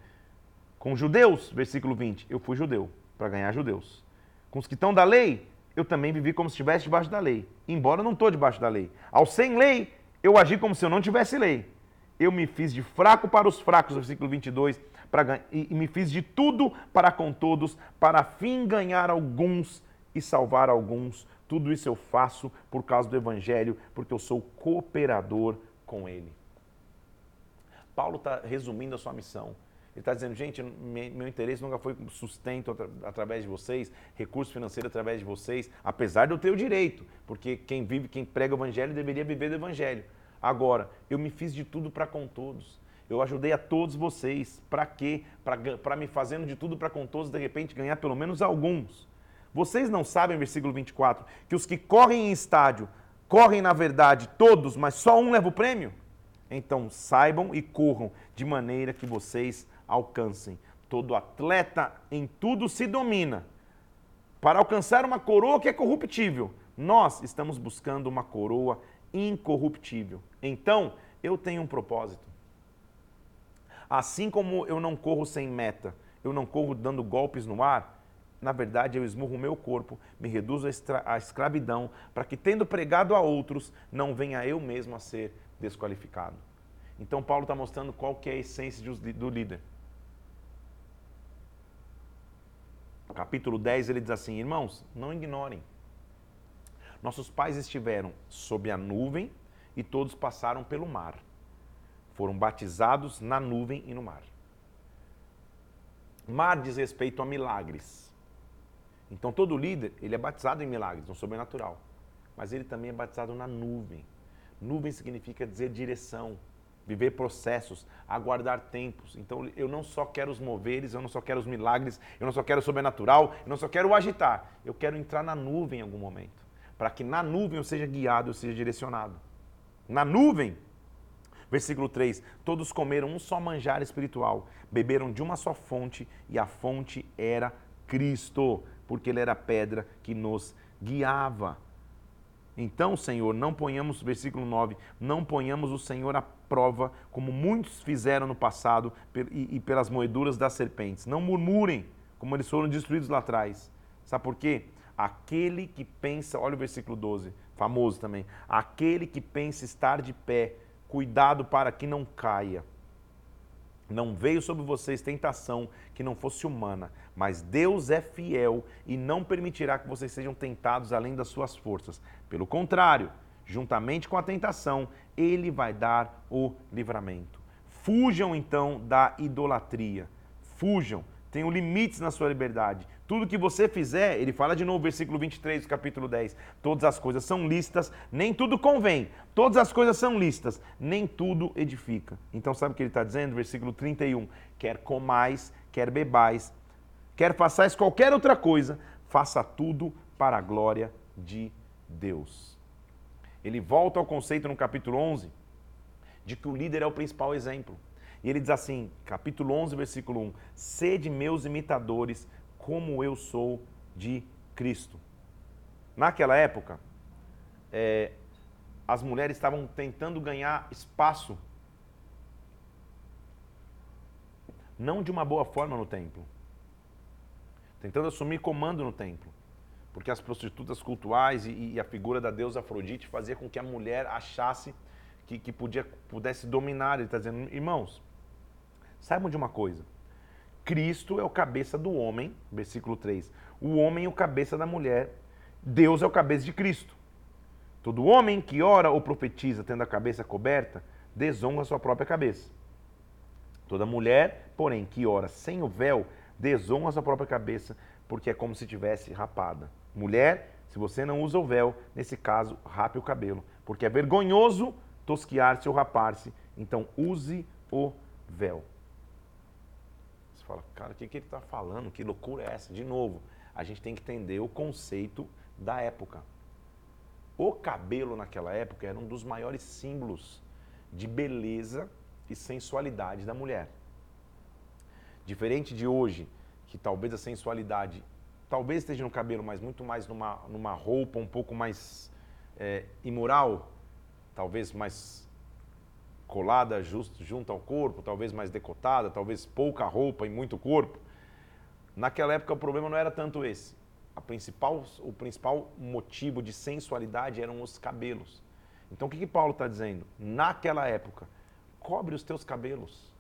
Com judeus, versículo 20, eu fui judeu para ganhar judeus. Com os que estão da lei, eu também vivi como se estivesse debaixo da lei, embora eu não estou debaixo da lei. Ao sem lei, eu agi como se eu não tivesse lei. Eu me fiz de fraco para os fracos, versículo 22, para, e, e me fiz de tudo para com todos, para fim ganhar alguns e salvar alguns. Tudo isso eu faço por causa do Evangelho, porque eu sou cooperador com ele. Paulo está resumindo a sua missão. Ele está dizendo, gente, meu interesse nunca foi sustento através de vocês, recurso financeiro através de vocês, apesar de eu ter o direito, porque quem vive, quem prega o evangelho deveria viver do evangelho. Agora, eu me fiz de tudo para com todos. Eu ajudei a todos vocês. Para quê? Para me fazendo de tudo para com todos, de repente ganhar pelo menos alguns. Vocês não sabem, versículo 24, que os que correm em estádio, correm na verdade todos, mas só um leva o prêmio? Então saibam e corram de maneira que vocês alcancem. Todo atleta em tudo se domina. Para alcançar uma coroa que é corruptível, nós estamos buscando uma coroa incorruptível. Então, eu tenho um propósito. Assim como eu não corro sem meta, eu não corro dando golpes no ar, na verdade eu esmurro o meu corpo, me reduzo à escravidão, para que, tendo pregado a outros, não venha eu mesmo a ser desqualificado. Então, Paulo está mostrando qual que é a essência do líder. Capítulo 10, ele diz assim: Irmãos, não ignorem. Nossos pais estiveram sob a nuvem e todos passaram pelo mar. Foram batizados na nuvem e no mar. Mar diz respeito a milagres. Então todo líder, ele é batizado em milagres, no sobrenatural. Mas ele também é batizado na nuvem. Nuvem significa dizer direção, viver processos, aguardar tempos. Então eu não só quero os moveres, eu não só quero os milagres, eu não só quero o sobrenatural, eu não só quero o agitar. Eu quero entrar na nuvem em algum momento, para que na nuvem eu seja guiado, eu seja direcionado. Na nuvem, versículo 3: Todos comeram um só manjar espiritual, beberam de uma só fonte, e a fonte era Cristo, porque ele era a pedra que nos guiava. Então, Senhor, não ponhamos, versículo 9, não ponhamos o Senhor à prova, como muitos fizeram no passado e, pelas moeduras das serpentes. Não murmurem, como eles foram destruídos lá atrás. Sabe por quê? Aquele que pensa, olha o versículo 12, famoso também. Aquele que pensa estar de pé, cuidado para que não caia. Não veio sobre vocês tentação que não fosse humana, mas Deus é fiel e não permitirá que vocês sejam tentados além das suas forças. Pelo contrário, juntamente com a tentação, ele vai dar o livramento. Fujam então da idolatria. Fujam. Tenham limites na sua liberdade. Tudo que você fizer, ele fala de novo, versículo 23 do capítulo 10. Todas as coisas são listas, nem tudo convém. Todas as coisas são listas, nem tudo edifica. Então, sabe o que ele está dizendo? Versículo 31. Quer comais, quer bebais, quer façais qualquer outra coisa, faça tudo para a glória de Deus. Ele volta ao conceito no capítulo 11 de que o líder é o principal exemplo. E ele diz assim, capítulo 11, versículo 1: Sede meus imitadores, como eu sou de Cristo. Naquela época, é, as mulheres estavam tentando ganhar espaço, não de uma boa forma no templo, tentando assumir comando no templo, porque as prostitutas cultuais e, e a figura da deusa Afrodite fazia com que a mulher achasse que, que podia, pudesse dominar. Ele está dizendo, irmãos, saibam de uma coisa. Cristo é o cabeça do homem, versículo 3. O homem é o cabeça da mulher. Deus é o cabeça de Cristo. Todo homem que ora ou profetiza tendo a cabeça coberta, desonra a sua própria cabeça. Toda mulher, porém, que ora sem o véu, desonra a sua própria cabeça, porque é como se tivesse rapada. Mulher, se você não usa o véu, nesse caso, rape o cabelo, porque é vergonhoso tosquiar-se ou rapar-se. Então, use o véu. Fala, cara, o que, que ele está falando? Que loucura é essa? De novo, a gente tem que entender o conceito da época. O cabelo naquela época era um dos maiores símbolos de beleza e sensualidade da mulher. Diferente de hoje, que talvez a sensualidade talvez esteja no cabelo, mas muito mais numa, numa roupa um pouco mais é, imoral, talvez mais colada just, junto ao corpo, talvez mais decotada, talvez pouca roupa e muito corpo. Naquela época o problema não era tanto esse. A principal, o principal motivo de sensualidade eram os cabelos. Então o que, que Paulo está dizendo? Naquela época, cobre os teus cabelos.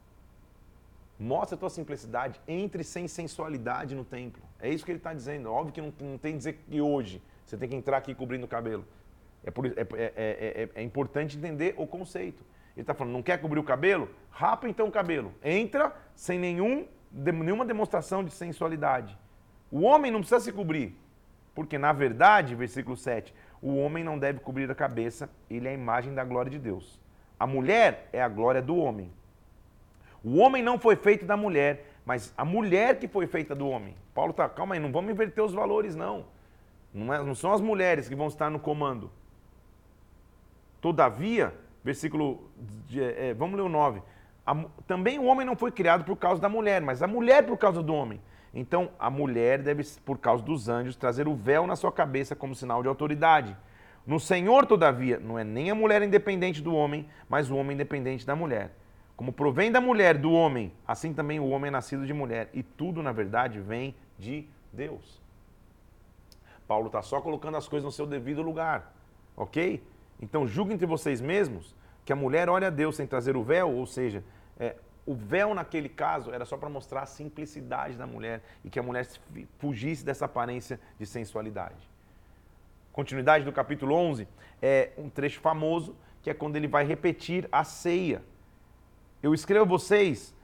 Mostra a tua simplicidade. Entre sem sensualidade no templo. É isso que ele está dizendo. Óbvio que não, não tem dizer que hoje você tem que entrar aqui cobrindo o cabelo. É, por, é, é, é, importante entender o conceito. Ele está falando, não quer cobrir o cabelo? Rapa então o cabelo. Entra sem nenhum, de, nenhuma demonstração de sensualidade. O homem não precisa se cobrir. Porque, na verdade, versículo 7, o homem não deve cobrir a cabeça, ele é a imagem da glória de Deus. A mulher é a glória do homem. O homem não foi feito da mulher, mas a mulher que foi feita do homem. Paulo está, calma aí, não vamos inverter os valores, não. Não, é, não são as mulheres que vão estar no comando. Todavia, versículo. É, vamos ler o 9. A, também o homem não foi criado por causa da mulher, mas a mulher por causa do homem. Então, a mulher deve, por causa dos anjos, trazer o véu na sua cabeça como sinal de autoridade. No Senhor, todavia, não é nem a mulher independente do homem, mas o homem independente da mulher. Como provém da mulher do homem, assim também o homem é nascido de mulher. E tudo, na verdade, vem de Deus. Paulo está só colocando as coisas no seu devido lugar, ok? Então julguem entre vocês mesmos que a mulher olha a Deus sem trazer o véu, ou seja, é, o véu naquele caso era só para mostrar a simplicidade da mulher e que a mulher fugisse dessa aparência de sensualidade. Continuidade do capítulo 11 é um trecho famoso que é quando ele vai repetir a ceia. Eu escrevo a vocês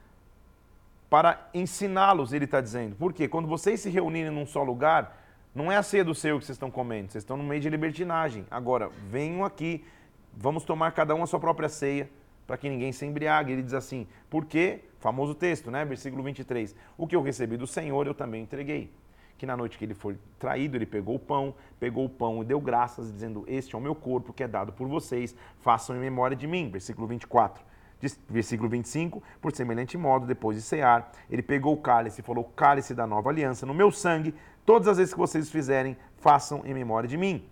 para ensiná-los, ele está dizendo. Por quê? Quando vocês se reunirem num só lugar, não é a ceia do Senhor que vocês estão comendo, vocês estão no meio de libertinagem. Agora, venham aqui, vamos tomar cada um a sua própria ceia, para que ninguém se embriague. Ele diz assim, porque, famoso texto, né? Versículo 23, o que eu recebi do Senhor eu também entreguei. Que na noite que ele foi traído, ele pegou o pão, pegou o pão e deu graças, dizendo, este é o meu corpo que é dado por vocês, façam em memória de mim. Versículo 24. Versículo 25, por semelhante modo, depois de cear, ele pegou o cálice e falou: Cálice da nova aliança, no meu sangue, Todas as vezes que vocês fizerem, façam em memória de mim.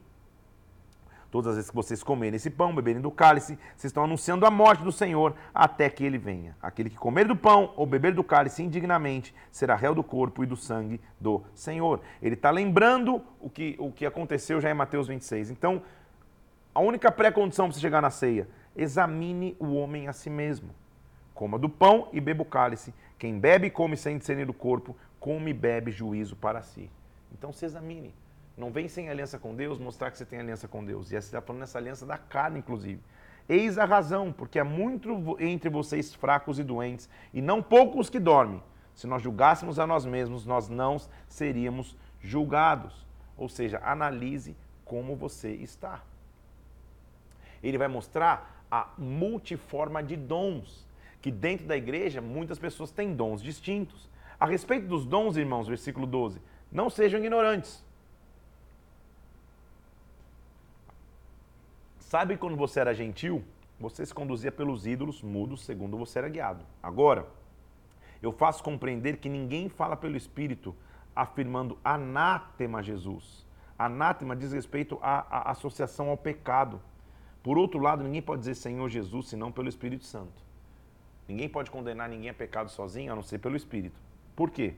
Todas as vezes que vocês comerem esse pão, beberem do cálice, vocês estão anunciando a morte do Senhor até que ele venha. Aquele que comer do pão ou beber do cálice indignamente será réu do corpo e do sangue do Senhor. Ele está lembrando o que, o que aconteceu já em Mateus 26. Então, a única pré-condição para você chegar na ceia, examine o homem a si mesmo. Coma do pão e beba o cálice. Quem bebe e come sem discernir do corpo, come e bebe juízo para si. Então se examine. Não vem sem aliança com Deus mostrar que você tem aliança com Deus. E você está falando nessa aliança da carne, inclusive. Eis a razão, porque há muito entre vocês fracos e doentes, e não poucos que dormem. Se nós julgássemos a nós mesmos, nós não seríamos julgados. Ou seja, analise como você está. Ele vai mostrar a multiforma de dons, que dentro da igreja muitas pessoas têm dons distintos. A respeito dos dons, irmãos, versículo 12, não sejam ignorantes. Sabe quando você era gentil? Você se conduzia pelos ídolos mudos, segundo você era guiado. Agora, eu faço compreender que ninguém fala pelo Espírito afirmando anátema Jesus. Anátema diz respeito à, à associação ao pecado. Por outro lado, ninguém pode dizer Senhor Jesus senão pelo Espírito Santo. Ninguém pode condenar ninguém a pecado sozinho, a não ser pelo Espírito. Por quê?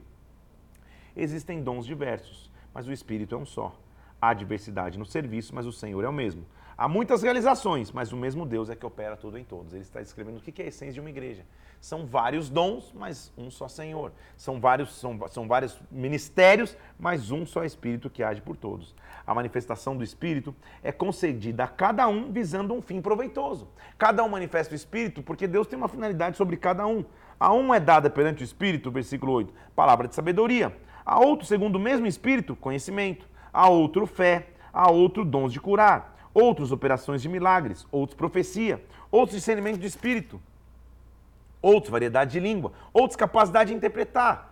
Existem dons diversos, mas o Espírito é um só. Há diversidade no serviço, mas o Senhor é o mesmo. Há muitas realizações, mas o mesmo Deus é que opera tudo em todos. Ele está descrevendo o que é a essência de uma igreja. São vários dons, mas um só Senhor. São vários, são, são vários ministérios, mas um só Espírito que age por todos. A manifestação do Espírito é concedida a cada um visando um fim proveitoso. Cada um manifesta o Espírito porque Deus tem uma finalidade sobre cada um. A um é dada perante o Espírito, versículo 8, palavra de sabedoria. A outro, segundo o mesmo Espírito, conhecimento. A outro, fé. A outro, dons de curar outros operações de milagres, outros profecia, outros discernimento de espírito, outros variedade de língua, outros capacidade de interpretar.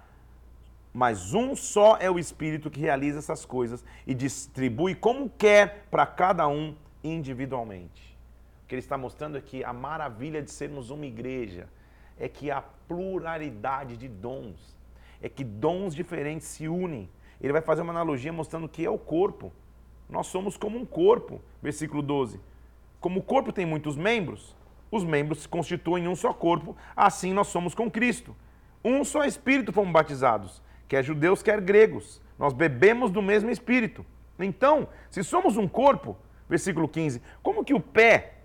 Mas um só é o Espírito que realiza essas coisas e distribui como quer para cada um individualmente. O que ele está mostrando é que a maravilha de sermos uma igreja é que há pluralidade de dons, é que dons diferentes se unem. Ele vai fazer uma analogia mostrando que é o corpo. Nós somos como um corpo, versículo 12. Como o corpo tem muitos membros, os membros se constituem um só corpo, assim nós somos com Cristo. Um só Espírito fomos batizados, quer judeus, quer gregos. Nós bebemos do mesmo Espírito. Então, se somos um corpo, versículo 15, como que o pé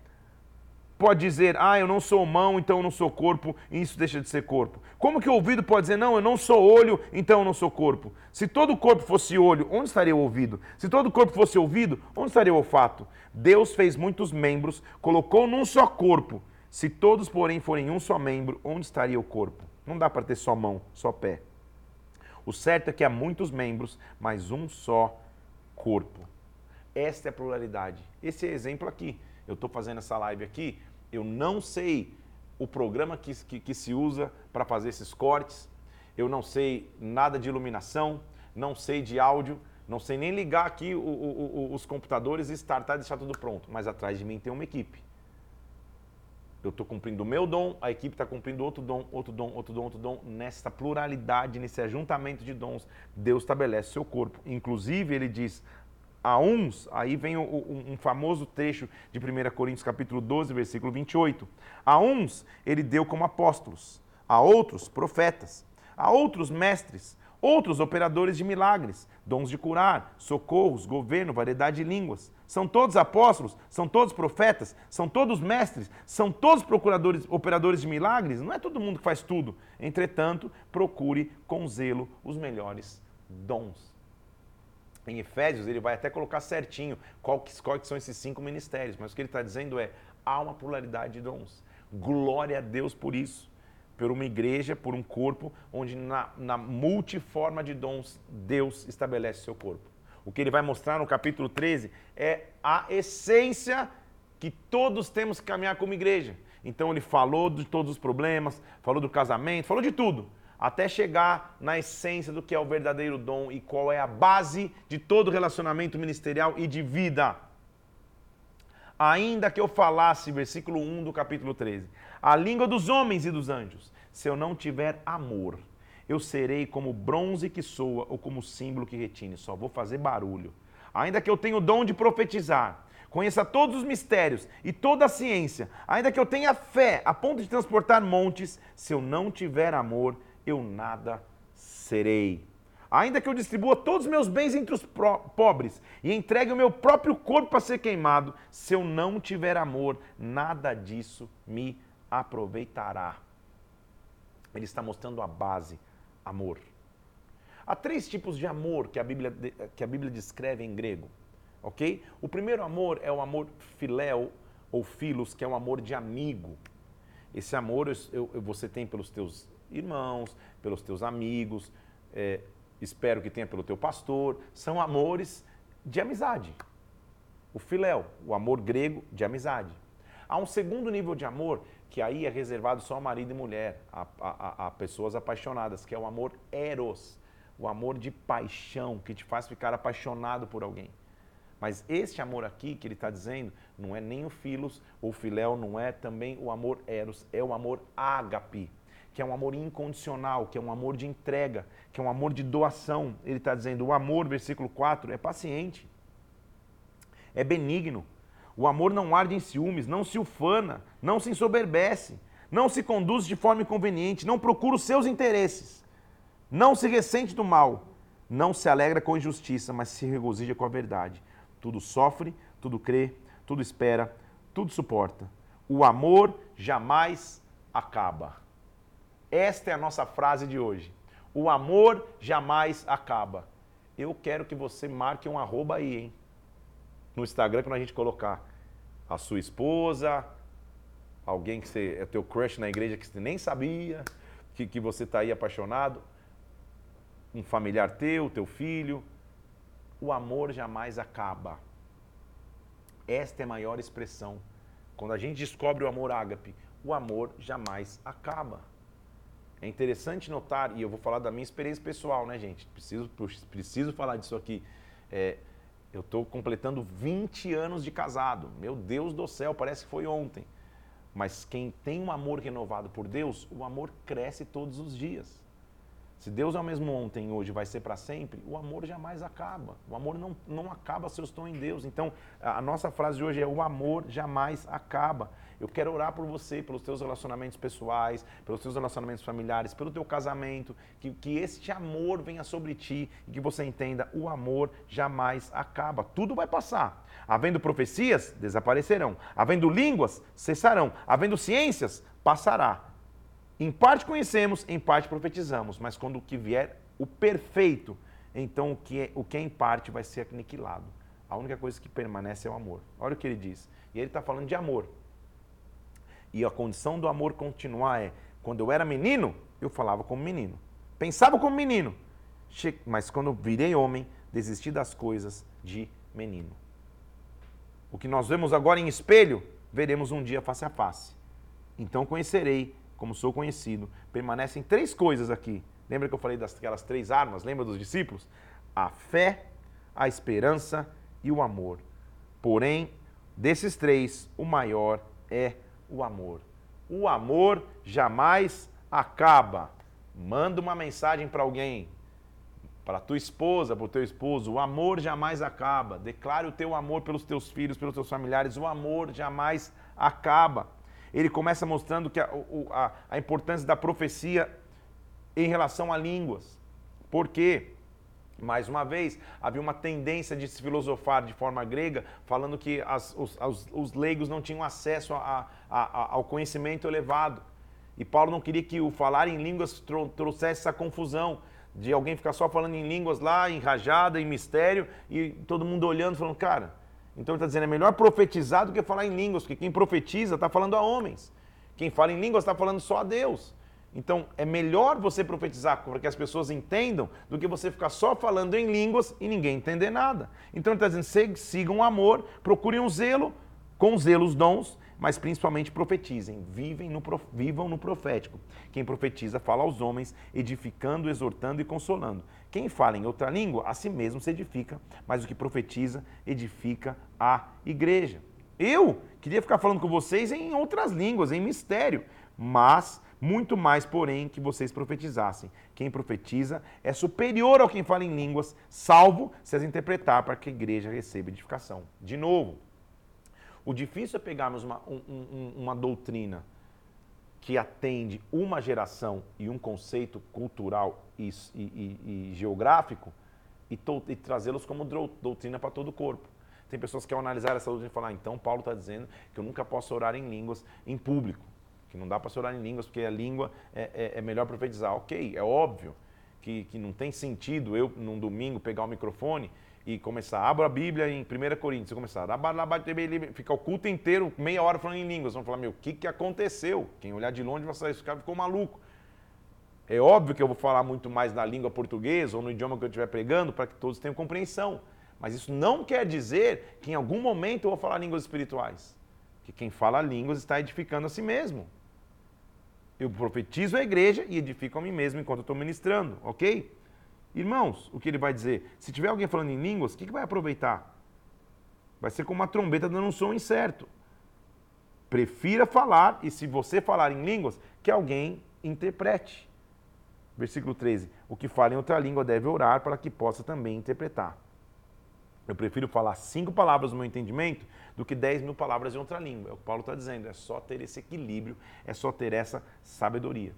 pode dizer, ah, eu não sou mão, então eu não sou corpo, e isso deixa de ser corpo? Como que o ouvido pode dizer, não, eu não sou olho, então eu não sou corpo? Se todo o corpo fosse olho, onde estaria o ouvido? Se todo o corpo fosse ouvido, onde estaria o olfato? Deus fez muitos membros, colocou num só corpo. Se todos, porém, forem um só membro, onde estaria o corpo? Não dá para ter só mão, só pé. O certo é que há muitos membros, mas um só corpo. Esta é a pluralidade. Esse é exemplo aqui eu estou fazendo essa live aqui, eu não sei o programa que, que, que se usa para fazer esses cortes, eu não sei nada de iluminação, não sei de áudio, não sei nem ligar aqui o, o, o, os computadores e startar e deixar tudo pronto, mas atrás de mim tem uma equipe. Eu estou cumprindo o meu dom, a equipe está cumprindo outro dom, outro dom, outro dom, outro dom. Nessa pluralidade, nesse ajuntamento de dons, Deus estabelece seu corpo. Inclusive, ele diz: a uns, aí vem um, um famoso trecho de 1 Coríntios capítulo 12, versículo 28. A uns ele deu como apóstolos, a outros profetas, a outros mestres, outros operadores de milagres, dons de curar, socorros, governo, variedade de línguas. São todos apóstolos? São todos profetas? São todos mestres? São todos procuradores, operadores de milagres? Não é todo mundo que faz tudo. Entretanto, procure com zelo os melhores dons em Efésios, ele vai até colocar certinho quais, quais são esses cinco ministérios, mas o que ele está dizendo é: há uma pluralidade de dons. Glória a Deus por isso. Por uma igreja, por um corpo, onde na, na multiforma de dons Deus estabelece seu corpo. O que ele vai mostrar no capítulo 13 é a essência que todos temos que caminhar como igreja. Então ele falou de todos os problemas, falou do casamento, falou de tudo até chegar na essência do que é o verdadeiro dom e qual é a base de todo relacionamento ministerial e de vida. Ainda que eu falasse, versículo 1 do capítulo 13, a língua dos homens e dos anjos, se eu não tiver amor, eu serei como bronze que soa ou como símbolo que retine, só vou fazer barulho. Ainda que eu tenha o dom de profetizar, conheça todos os mistérios e toda a ciência, ainda que eu tenha fé a ponto de transportar montes, se eu não tiver amor, eu nada serei. Ainda que eu distribua todos os meus bens entre os pobres e entregue o meu próprio corpo para ser queimado, se eu não tiver amor, nada disso me aproveitará. Ele está mostrando a base, amor. Há três tipos de amor que a Bíblia, que a Bíblia descreve em grego, ok? O primeiro amor é o amor filéu ou filos, que é um amor de amigo. Esse amor eu, eu, você tem pelos teus irmãos, pelos teus amigos, é, espero que tenha pelo teu pastor. São amores de amizade. O filéu, o amor grego de amizade. Há um segundo nível de amor que aí é reservado só a marido e mulher, a, a, a, pessoas apaixonadas, que é o amor eros, o amor de paixão, que te faz ficar apaixonado por alguém. Mas este amor aqui que ele está dizendo não é nem o filos ou filéu, não é também o amor eros, é o amor ágape, que é um amor incondicional, que é um amor de entrega, que é um amor de doação. Ele está dizendo, o amor, versículo 4, é paciente, é benigno, o amor não arde em ciúmes, não se ufana, não se ensoberbece, não se conduz de forma inconveniente, não procura os seus interesses, não se ressente do mal, não se alegra com injustiça, mas se regozija com a verdade. Tudo sofre, tudo crê, tudo espera, tudo suporta. O amor jamais acaba. Esta é a nossa frase de hoje. O amor jamais acaba. Eu quero que você marque um arroba aí, hein? no Instagram quando a gente colocar a sua esposa, alguém que você, é teu crush na igreja que você nem sabia, que, que você está aí apaixonado, um familiar teu, teu filho. O amor jamais acaba. Esta é a maior expressão. Quando a gente descobre o amor ágape, o amor jamais acaba. É interessante notar, e eu vou falar da minha experiência pessoal, né, gente? Preciso, preciso falar disso aqui. É, eu estou completando 20 anos de casado. Meu Deus do céu, parece que foi ontem. Mas quem tem um amor renovado por Deus, o amor cresce todos os dias. Se Deus é o mesmo ontem hoje vai ser para sempre, o amor jamais acaba. O amor não, não acaba se eu estou em Deus. Então, a nossa frase de hoje é: o amor jamais acaba. Eu quero orar por você, pelos teus relacionamentos pessoais, pelos teus relacionamentos familiares, pelo teu casamento, que, que este amor venha sobre ti e que você entenda: o amor jamais acaba. Tudo vai passar. Havendo profecias, desaparecerão. Havendo línguas, cessarão. Havendo ciências, passará. Em parte conhecemos, em parte profetizamos, mas quando o que vier, o perfeito, então o que é, o que é em parte vai ser aniquilado. A única coisa que permanece é o amor. Olha o que ele diz. E ele está falando de amor. E a condição do amor continuar é: quando eu era menino, eu falava como menino. Pensava como menino. Mas quando virei homem, desisti das coisas de menino. O que nós vemos agora em espelho, veremos um dia face a face. Então conhecerei como sou conhecido. Permanecem três coisas aqui. Lembra que eu falei daquelas três armas? Lembra dos discípulos? A fé, a esperança e o amor. Porém, desses três, o maior é o amor. O amor jamais acaba. Manda uma mensagem para alguém, para tua esposa, para o teu esposo. O amor jamais acaba. Declare o teu amor pelos teus filhos, pelos teus familiares. O amor jamais acaba. Ele começa mostrando que a, a, a importância da profecia em relação a línguas. Por quê? Mais uma vez, havia uma tendência de se filosofar de forma grega, falando que as, os, os, os, leigos não tinham acesso a, a, a, ao conhecimento elevado. E Paulo não queria que o falar em línguas trouxesse essa confusão de alguém ficar só falando em línguas lá, em rajada, em mistério, e todo mundo olhando, falando, cara, então ele está dizendo, é melhor profetizar do que falar em línguas, porque quem profetiza está falando a homens. Quem fala em línguas está falando só a Deus. Então, é melhor você profetizar para que as pessoas entendam do que você ficar só falando em línguas e ninguém entender nada. Então, ele está dizendo: sigam o amor, procurem um zelo, com zelo os dons, mas principalmente profetizem, vivem no, vivam no profético. Quem profetiza fala aos homens, edificando, exortando e consolando. Quem fala em outra língua, a si mesmo se edifica, mas o que profetiza, edifica a igreja. Eu queria ficar falando com vocês em outras línguas, em mistério, mas muito mais, porém, que vocês profetizassem. Quem profetiza é superior ao quem fala em línguas, salvo se as interpretar para que a igreja receba edificação. De novo, o difícil é pegarmos uma, um, uma doutrina que atende uma geração e um conceito cultural e, e, e, e geográfico e, e trazê-los como doutrina para todo o corpo. Tem pessoas que ao analisar essa doutrina falar, ah, então Paulo está dizendo que eu nunca posso orar em línguas em público que não dá para orar em línguas, porque a língua é, é, é, melhor profetizar. Ok, é óbvio que, que não tem sentido eu, num domingo, pegar o microfone e começar, abra a Bíblia em 1 Coríntios, e começar, ficar o culto inteiro, meia hora falando em línguas, vão falar, meu, o que, que aconteceu? Quem olhar de longe vai falar, esse cara ficou maluco. É óbvio que eu vou falar muito mais na língua portuguesa ou no idioma que eu estiver pregando para que todos tenham compreensão. Mas isso não quer dizer que em algum momento eu vou falar línguas espirituais. Que quem fala línguas está edificando a si mesmo. Eu profetizo a igreja e edifico a mim mesmo enquanto eu estou ministrando, ok? Irmãos, o que ele vai dizer? Se tiver alguém falando em línguas, o que, que vai aproveitar? Vai ser como uma trombeta dando um som incerto. Prefira falar, e se você falar em línguas, que alguém interprete. Versículo 13. O que fala em outra língua deve orar para que possa também interpretar. Eu prefiro falar cinco palavras no meu entendimento do que dez mil palavras em outra língua. É o que Paulo está dizendo. É só ter esse equilíbrio, é só ter essa sabedoria.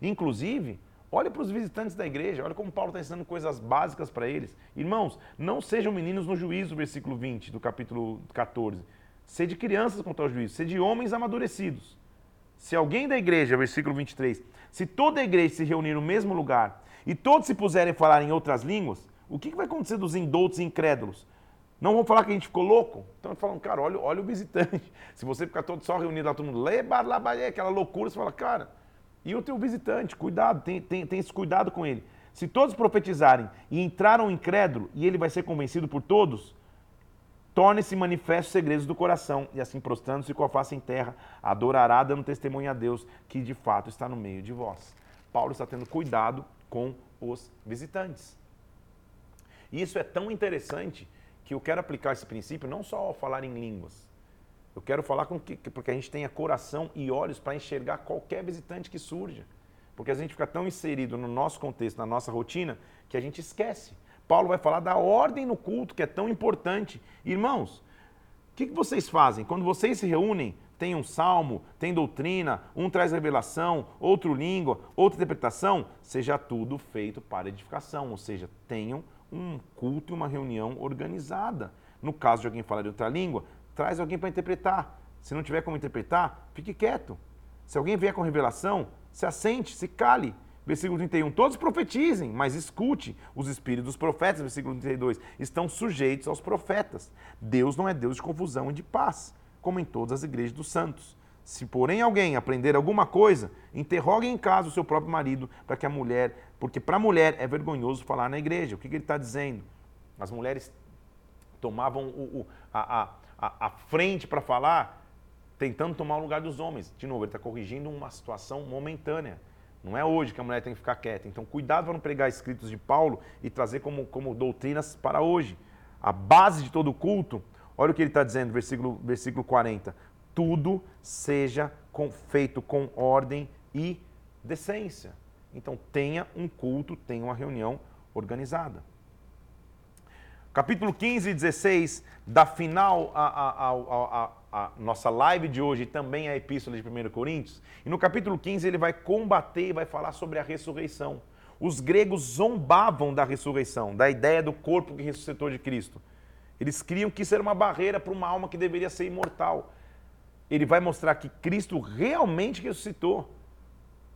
Inclusive, olhe para os visitantes da igreja, olha como Paulo está ensinando coisas básicas para eles. Irmãos, não sejam meninos no juízo, versículo 20 do capítulo 14. Sede crianças contra o juízo, sede homens amadurecidos. Se alguém da igreja, versículo 23, se toda a igreja se reunir no mesmo lugar e todos se puserem a falar em outras línguas, o que vai acontecer dos indoutos e incrédulos? Não vão falar que a gente ficou louco? Então falam, cara, olha, olha o visitante. Se você ficar todo só reunido lá, todo mundo, aquela loucura, você fala, cara, e o teu visitante? Cuidado, tem, tem, tem esse cuidado com ele. Se todos profetizarem e entraram incrédulo e ele vai ser convencido por todos, torne-se manifestos segredos do coração e assim prostrando-se com a face em terra, adorará dando testemunho a Deus que de fato está no meio de vós. Paulo está tendo cuidado com os visitantes. E isso é tão interessante que eu quero aplicar esse princípio não só ao falar em línguas. Eu quero falar com que, porque a gente tenha coração e olhos para enxergar qualquer visitante que surja. Porque a gente fica tão inserido no nosso contexto, na nossa rotina, que a gente esquece. Paulo vai falar da ordem no culto, que é tão importante. Irmãos, o que, que vocês fazem? Quando vocês se reúnem, tem um salmo, tem doutrina, um traz revelação, outro língua, outra interpretação, seja tudo feito para edificação, ou seja, tenham um culto e uma reunião organizada. No caso de alguém falar de outra língua, traz alguém para interpretar. Se não tiver como interpretar, fique quieto. Se alguém vier com revelação, se assente, se cale. Versículo 31, todos profetizem, mas escute. Os espíritos dos profetas, versículo 32, estão sujeitos aos profetas. Deus não é Deus de confusão e de paz, como em todas as igrejas dos santos. Se, porém, alguém aprender alguma coisa, interrogue em casa o seu próprio marido, para que a mulher, porque para a mulher é vergonhoso falar na igreja. O que, que ele está dizendo? As mulheres tomavam o, o, a, a, a frente para falar, tentando tomar o lugar dos homens. De novo, ele está corrigindo uma situação momentânea. Não é hoje que a mulher tem que ficar quieta. Então, cuidado para não pregar escritos de Paulo e trazer como, como doutrinas para hoje. A base de todo culto, olha o que ele está dizendo, versículo, versículo 40 tudo seja com, feito com ordem e decência. Então tenha um culto, tenha uma reunião organizada. Capítulo 15 e 16 da final a, nossa live de hoje também a epístola de 1 Coríntios. E no capítulo 15 ele vai combater e vai falar sobre a ressurreição. Os gregos zombavam da ressurreição, da ideia do corpo que ressuscitou de Cristo. Eles criam que isso era uma barreira para uma alma que deveria ser imortal ele vai mostrar que Cristo realmente ressuscitou.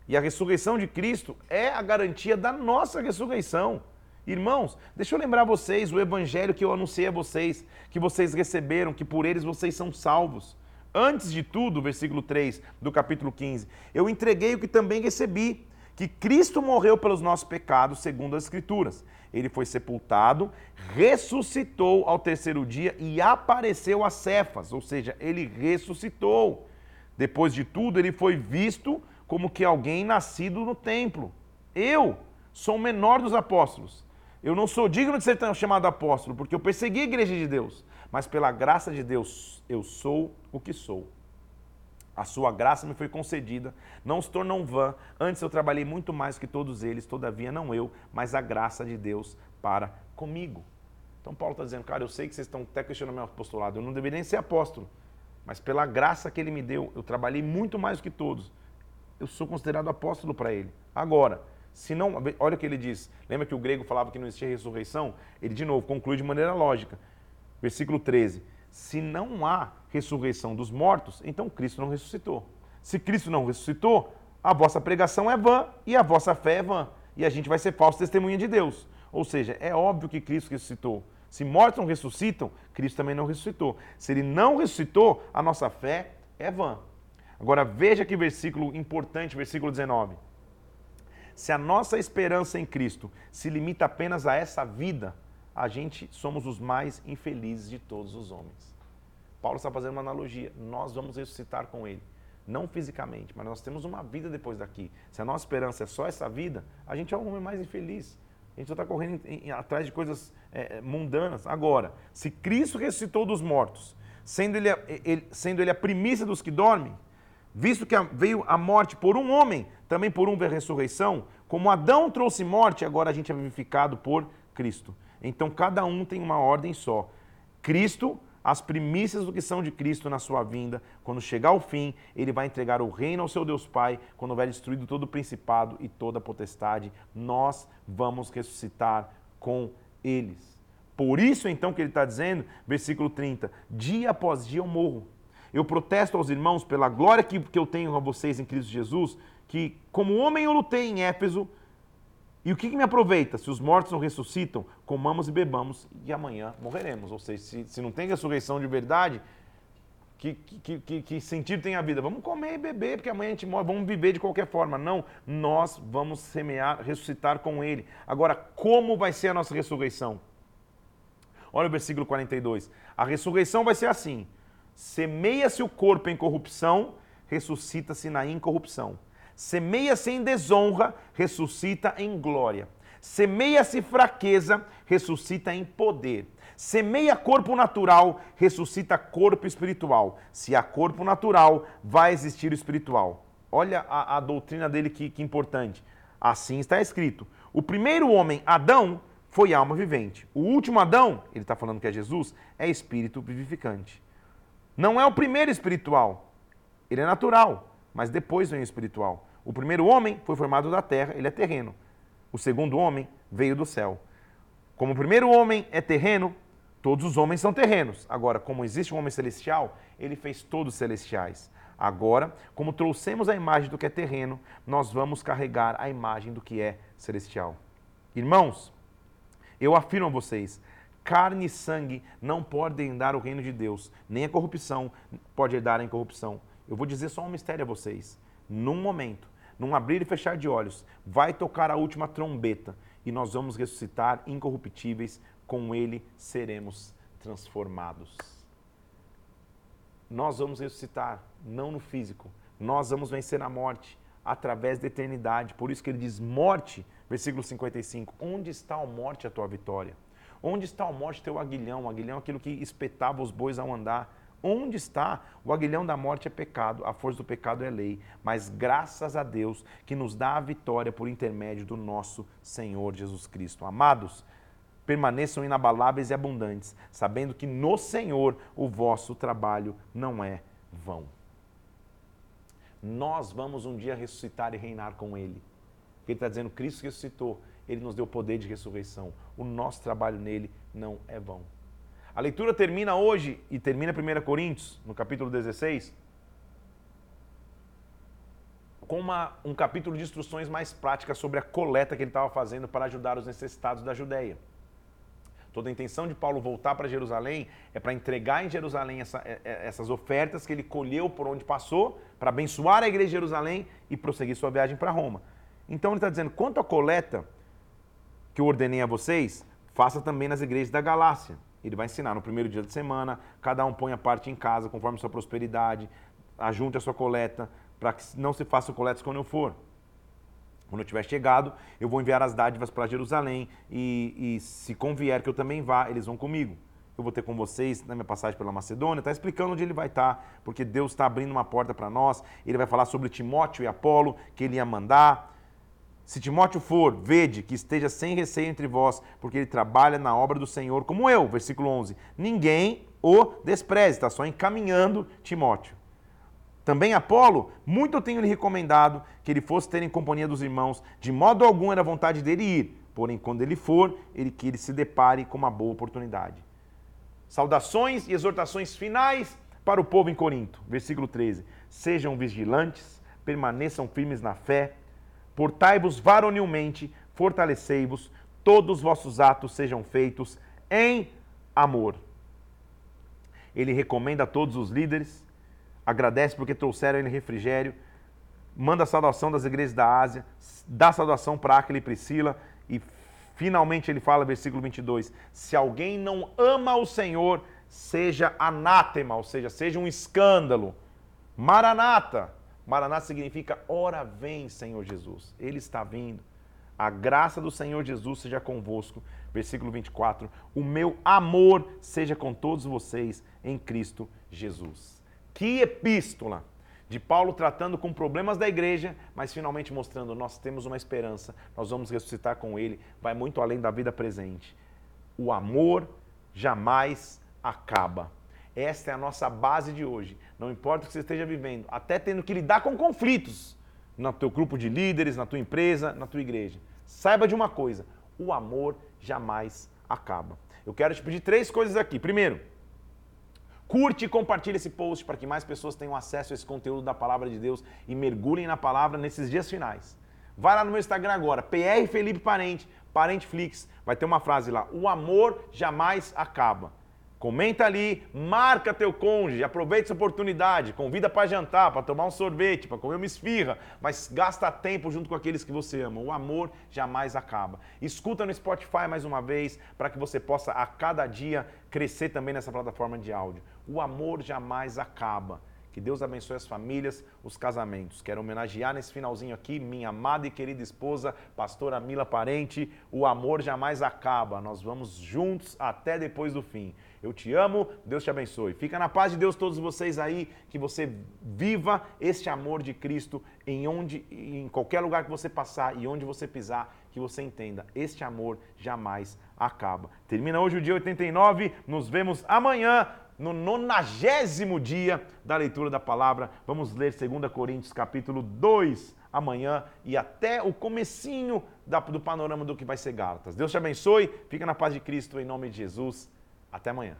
E a ressurreição de Cristo é a garantia da nossa ressurreição. Irmãos, deixa eu lembrar vocês o evangelho que eu anunciei a vocês, que vocês receberam, que por eles vocês são salvos. Antes de tudo, versículo 3 do capítulo 15, eu entreguei o que também recebi, que Cristo morreu pelos nossos pecados, segundo as Escrituras. Ele foi sepultado, ressuscitou ao terceiro dia e apareceu a Cefas, ou seja, ele ressuscitou. Depois de tudo, ele foi visto como que alguém nascido no templo. Eu sou o menor dos apóstolos. Eu não sou digno de ser chamado apóstolo, porque eu persegui a igreja de Deus. Mas pela graça de Deus, eu sou o que sou. A sua graça me foi concedida, não se tornou vã. Antes eu trabalhei muito mais que todos eles, todavia não eu, mas a graça de Deus para comigo. Então Paulo está dizendo, cara, eu sei que vocês estão até questionando meu apostolado, eu não deveria nem ser apóstolo, mas pela graça que ele me deu, eu trabalhei muito mais que todos. Eu sou considerado apóstolo para ele. Agora, se não, olha o que ele diz. Lembra que o grego falava que não existia ressurreição? Ele de novo conclui de maneira lógica. Versículo 13 se não há ressurreição dos mortos, então Cristo não ressuscitou. Se Cristo não ressuscitou, a vossa pregação é vã e a vossa fé é vã. E a gente vai ser falso testemunha de Deus. Ou seja, é óbvio que Cristo ressuscitou. Se mortos não ressuscitam, Cristo também não ressuscitou. Se ele não ressuscitou, a nossa fé é vã. Agora veja que versículo importante, versículo 19. Se a nossa esperança em Cristo se limita apenas a essa vida, a gente somos os mais infelizes de todos os homens. Paulo está fazendo uma analogia. Nós vamos ressuscitar com ele. Não fisicamente, mas nós temos uma vida depois daqui. Se a nossa esperança é só essa vida, a gente é o homem mais infeliz. A gente só está correndo em, em, atrás de coisas é, mundanas. Agora, se Cristo ressuscitou dos mortos, sendo ele, ele, sendo ele a primícia dos que dormem, visto que veio a morte por um homem, também por um veio a ressurreição, como Adão trouxe morte, agora a gente é vivificado por Cristo. Então cada um tem uma ordem só. Cristo, as primícias do que são de Cristo na sua vinda, quando chegar o fim, ele vai entregar o reino ao seu Deus Pai, quando houver destruído todo o principado e toda a potestade, nós vamos ressuscitar com eles. Por isso, então, que ele está dizendo, versículo 30, dia após dia eu morro. Eu protesto aos irmãos pela glória que, que eu tenho a vocês em Cristo Jesus, que como homem eu lutei em Éfeso, e o que, que, me aproveita? Se os mortos não ressuscitam, comamos e bebamos e amanhã morreremos. Ou seja, se, se não tem ressurreição de verdade, que, que, que, que, sentido tem a vida? Vamos comer e beber, porque amanhã a gente morre, vamos viver de qualquer forma. Não, nós vamos semear, ressuscitar com Ele. Agora, como vai ser a nossa ressurreição? Olha o versículo 42. A ressurreição vai ser assim: semeia-se o corpo em corrupção, ressuscita-se na incorrupção. Semeia-se em desonra, ressuscita em glória. Semeia-se fraqueza, ressuscita em poder. Semeia corpo natural, ressuscita corpo espiritual. Se há corpo natural, vai existir o espiritual. Olha a, a doutrina dele que, que importante. Assim está escrito: o primeiro homem, Adão, foi alma vivente. O último Adão, ele está falando que é Jesus, é espírito vivificante. Não é o primeiro espiritual, ele é natural, mas depois vem o espiritual. O primeiro homem foi formado da terra, ele é terreno. O segundo homem veio do céu. Como o primeiro homem é terreno, todos os homens são terrenos. Agora, como existe um homem celestial, ele fez todos celestiais. Agora, como trouxemos a imagem do que é terreno, nós vamos carregar a imagem do que é celestial. Irmãos, eu afirmo a vocês, carne e sangue não podem dar o reino de Deus, nem a corrupção pode dar a incorrupção. Eu vou dizer só um mistério a vocês. Num momento, num abrir e fechar de olhos, vai tocar a última trombeta e nós vamos ressuscitar incorruptíveis, com ele seremos transformados. Nós vamos ressuscitar, não no físico, nós vamos vencer a morte através da eternidade. Por isso que ele diz: morte, versículo 55, onde está a morte, a tua vitória? Onde está a morte, teu aguilhão? O aguilhão é aquilo que espetava os bois ao andar. Onde está? O aguilhão da morte é pecado, a força do pecado é lei. Mas graças a Deus que nos dá a vitória por intermédio do nosso Senhor Jesus Cristo. Amados, permaneçam inabaláveis e abundantes, sabendo que no Senhor o vosso trabalho não é vão. Nós vamos um dia ressuscitar e reinar com Ele. Ele está dizendo: Cristo ressuscitou, Ele nos deu poder de ressurreição. O nosso trabalho nele não é vão. A leitura termina hoje e termina 1 Coríntios, no capítulo 16, com uma, um capítulo de instruções mais práticas sobre a coleta que ele estava fazendo para ajudar os necessitados da Judéia. Toda a intenção de Paulo voltar para Jerusalém é para entregar em Jerusalém essa, é, é, essas ofertas que ele colheu por onde passou, para abençoar a igreja de Jerusalém e prosseguir sua viagem para Roma. Então ele está dizendo: quanto à coleta que eu ordenei a vocês, faça também nas igrejas da Galácia. Ele vai ensinar no primeiro dia da semana, cada um põe a parte em casa conforme sua prosperidade, ajunte a sua coleta, para que não se faça coletas quando eu for. Quando eu tiver chegado, eu vou enviar as dádivas para Jerusalém e, e, se convier que eu também vá, eles vão comigo. Eu vou ter com vocês na minha passagem pela Macedônia, está explicando onde ele vai estar, tá, porque Deus está abrindo uma porta para nós. Ele vai falar sobre Timóteo e Apolo, que ele ia mandar. Se Timóteo for, vede que esteja sem receio entre vós, porque ele trabalha na obra do Senhor, como eu. Versículo 11. Ninguém o despreze, está só encaminhando Timóteo. Também Apolo, muito eu tenho lhe recomendado que ele fosse ter em companhia dos irmãos, de modo algum era vontade dele ir, porém quando ele for, ele que ele se depare com uma boa oportunidade. Saudações e exortações finais para o povo em Corinto. Versículo 13. Sejam vigilantes, permaneçam firmes na fé, Portai-vos varonilmente, fortalecei-vos, todos os vossos atos sejam feitos em amor. Ele recomenda a todos os líderes, agradece porque trouxeram ele refrigério, manda a saudação das igrejas da Ásia, dá saudação para Aquila e Priscila e finalmente ele fala, versículo 22, se alguém não ama o Senhor, seja anátema, ou seja, seja um escândalo. Maranata. Maranata significa, ora vem, Senhor Jesus. Ele está vindo. A graça do Senhor Jesus seja convosco. Versículo 24. O meu amor seja com todos vocês em Cristo Jesus. Que epístola! De Paulo tratando com problemas da igreja, mas finalmente mostrando: nós temos uma esperança, nós vamos ressuscitar com ele, vai muito além da vida presente. O amor jamais acaba. Esta é a nossa base de hoje. Não importa o que você esteja vivendo, até tendo que lidar com conflitos no teu grupo de líderes, na tua empresa, na tua igreja. Saiba de uma coisa: o amor jamais acaba. Eu quero te pedir três coisas aqui. Primeiro, curte e compartilhe esse post para que mais pessoas tenham acesso a esse conteúdo da palavra de Deus e mergulhem na palavra nesses dias finais. Vai lá no meu Instagram agora, PR Felipe Parente, Parenteflix, vai ter uma frase lá: o amor jamais acaba. Comenta ali, marca teu cônjuge, aproveita essa oportunidade, convida para jantar, para tomar um sorvete, para comer uma esfirra, mas gasta tempo junto com aqueles que você ama. O amor jamais acaba. Escuta no Spotify mais uma vez, para que você possa a cada dia crescer também nessa plataforma de áudio. O amor jamais acaba. Que Deus abençoe as famílias, os casamentos. Quero homenagear nesse finalzinho aqui minha amada e querida esposa, pastora Mila Parente. O amor jamais acaba. Nós vamos juntos até depois do fim. Eu te amo, Deus te abençoe. Fica na paz de Deus todos vocês aí, que você viva este amor de Cristo em onde em qualquer lugar que você passar e onde você pisar, que você entenda, este amor jamais acaba. Termina hoje o dia 89, nos vemos amanhã no nonagésimo dia da leitura da palavra. Vamos ler 2 Coríntios capítulo 2 amanhã e até o comecinho do panorama do que vai ser Gálatas. Deus te abençoe, fica na paz de Cristo em nome de Jesus. Até amanhã.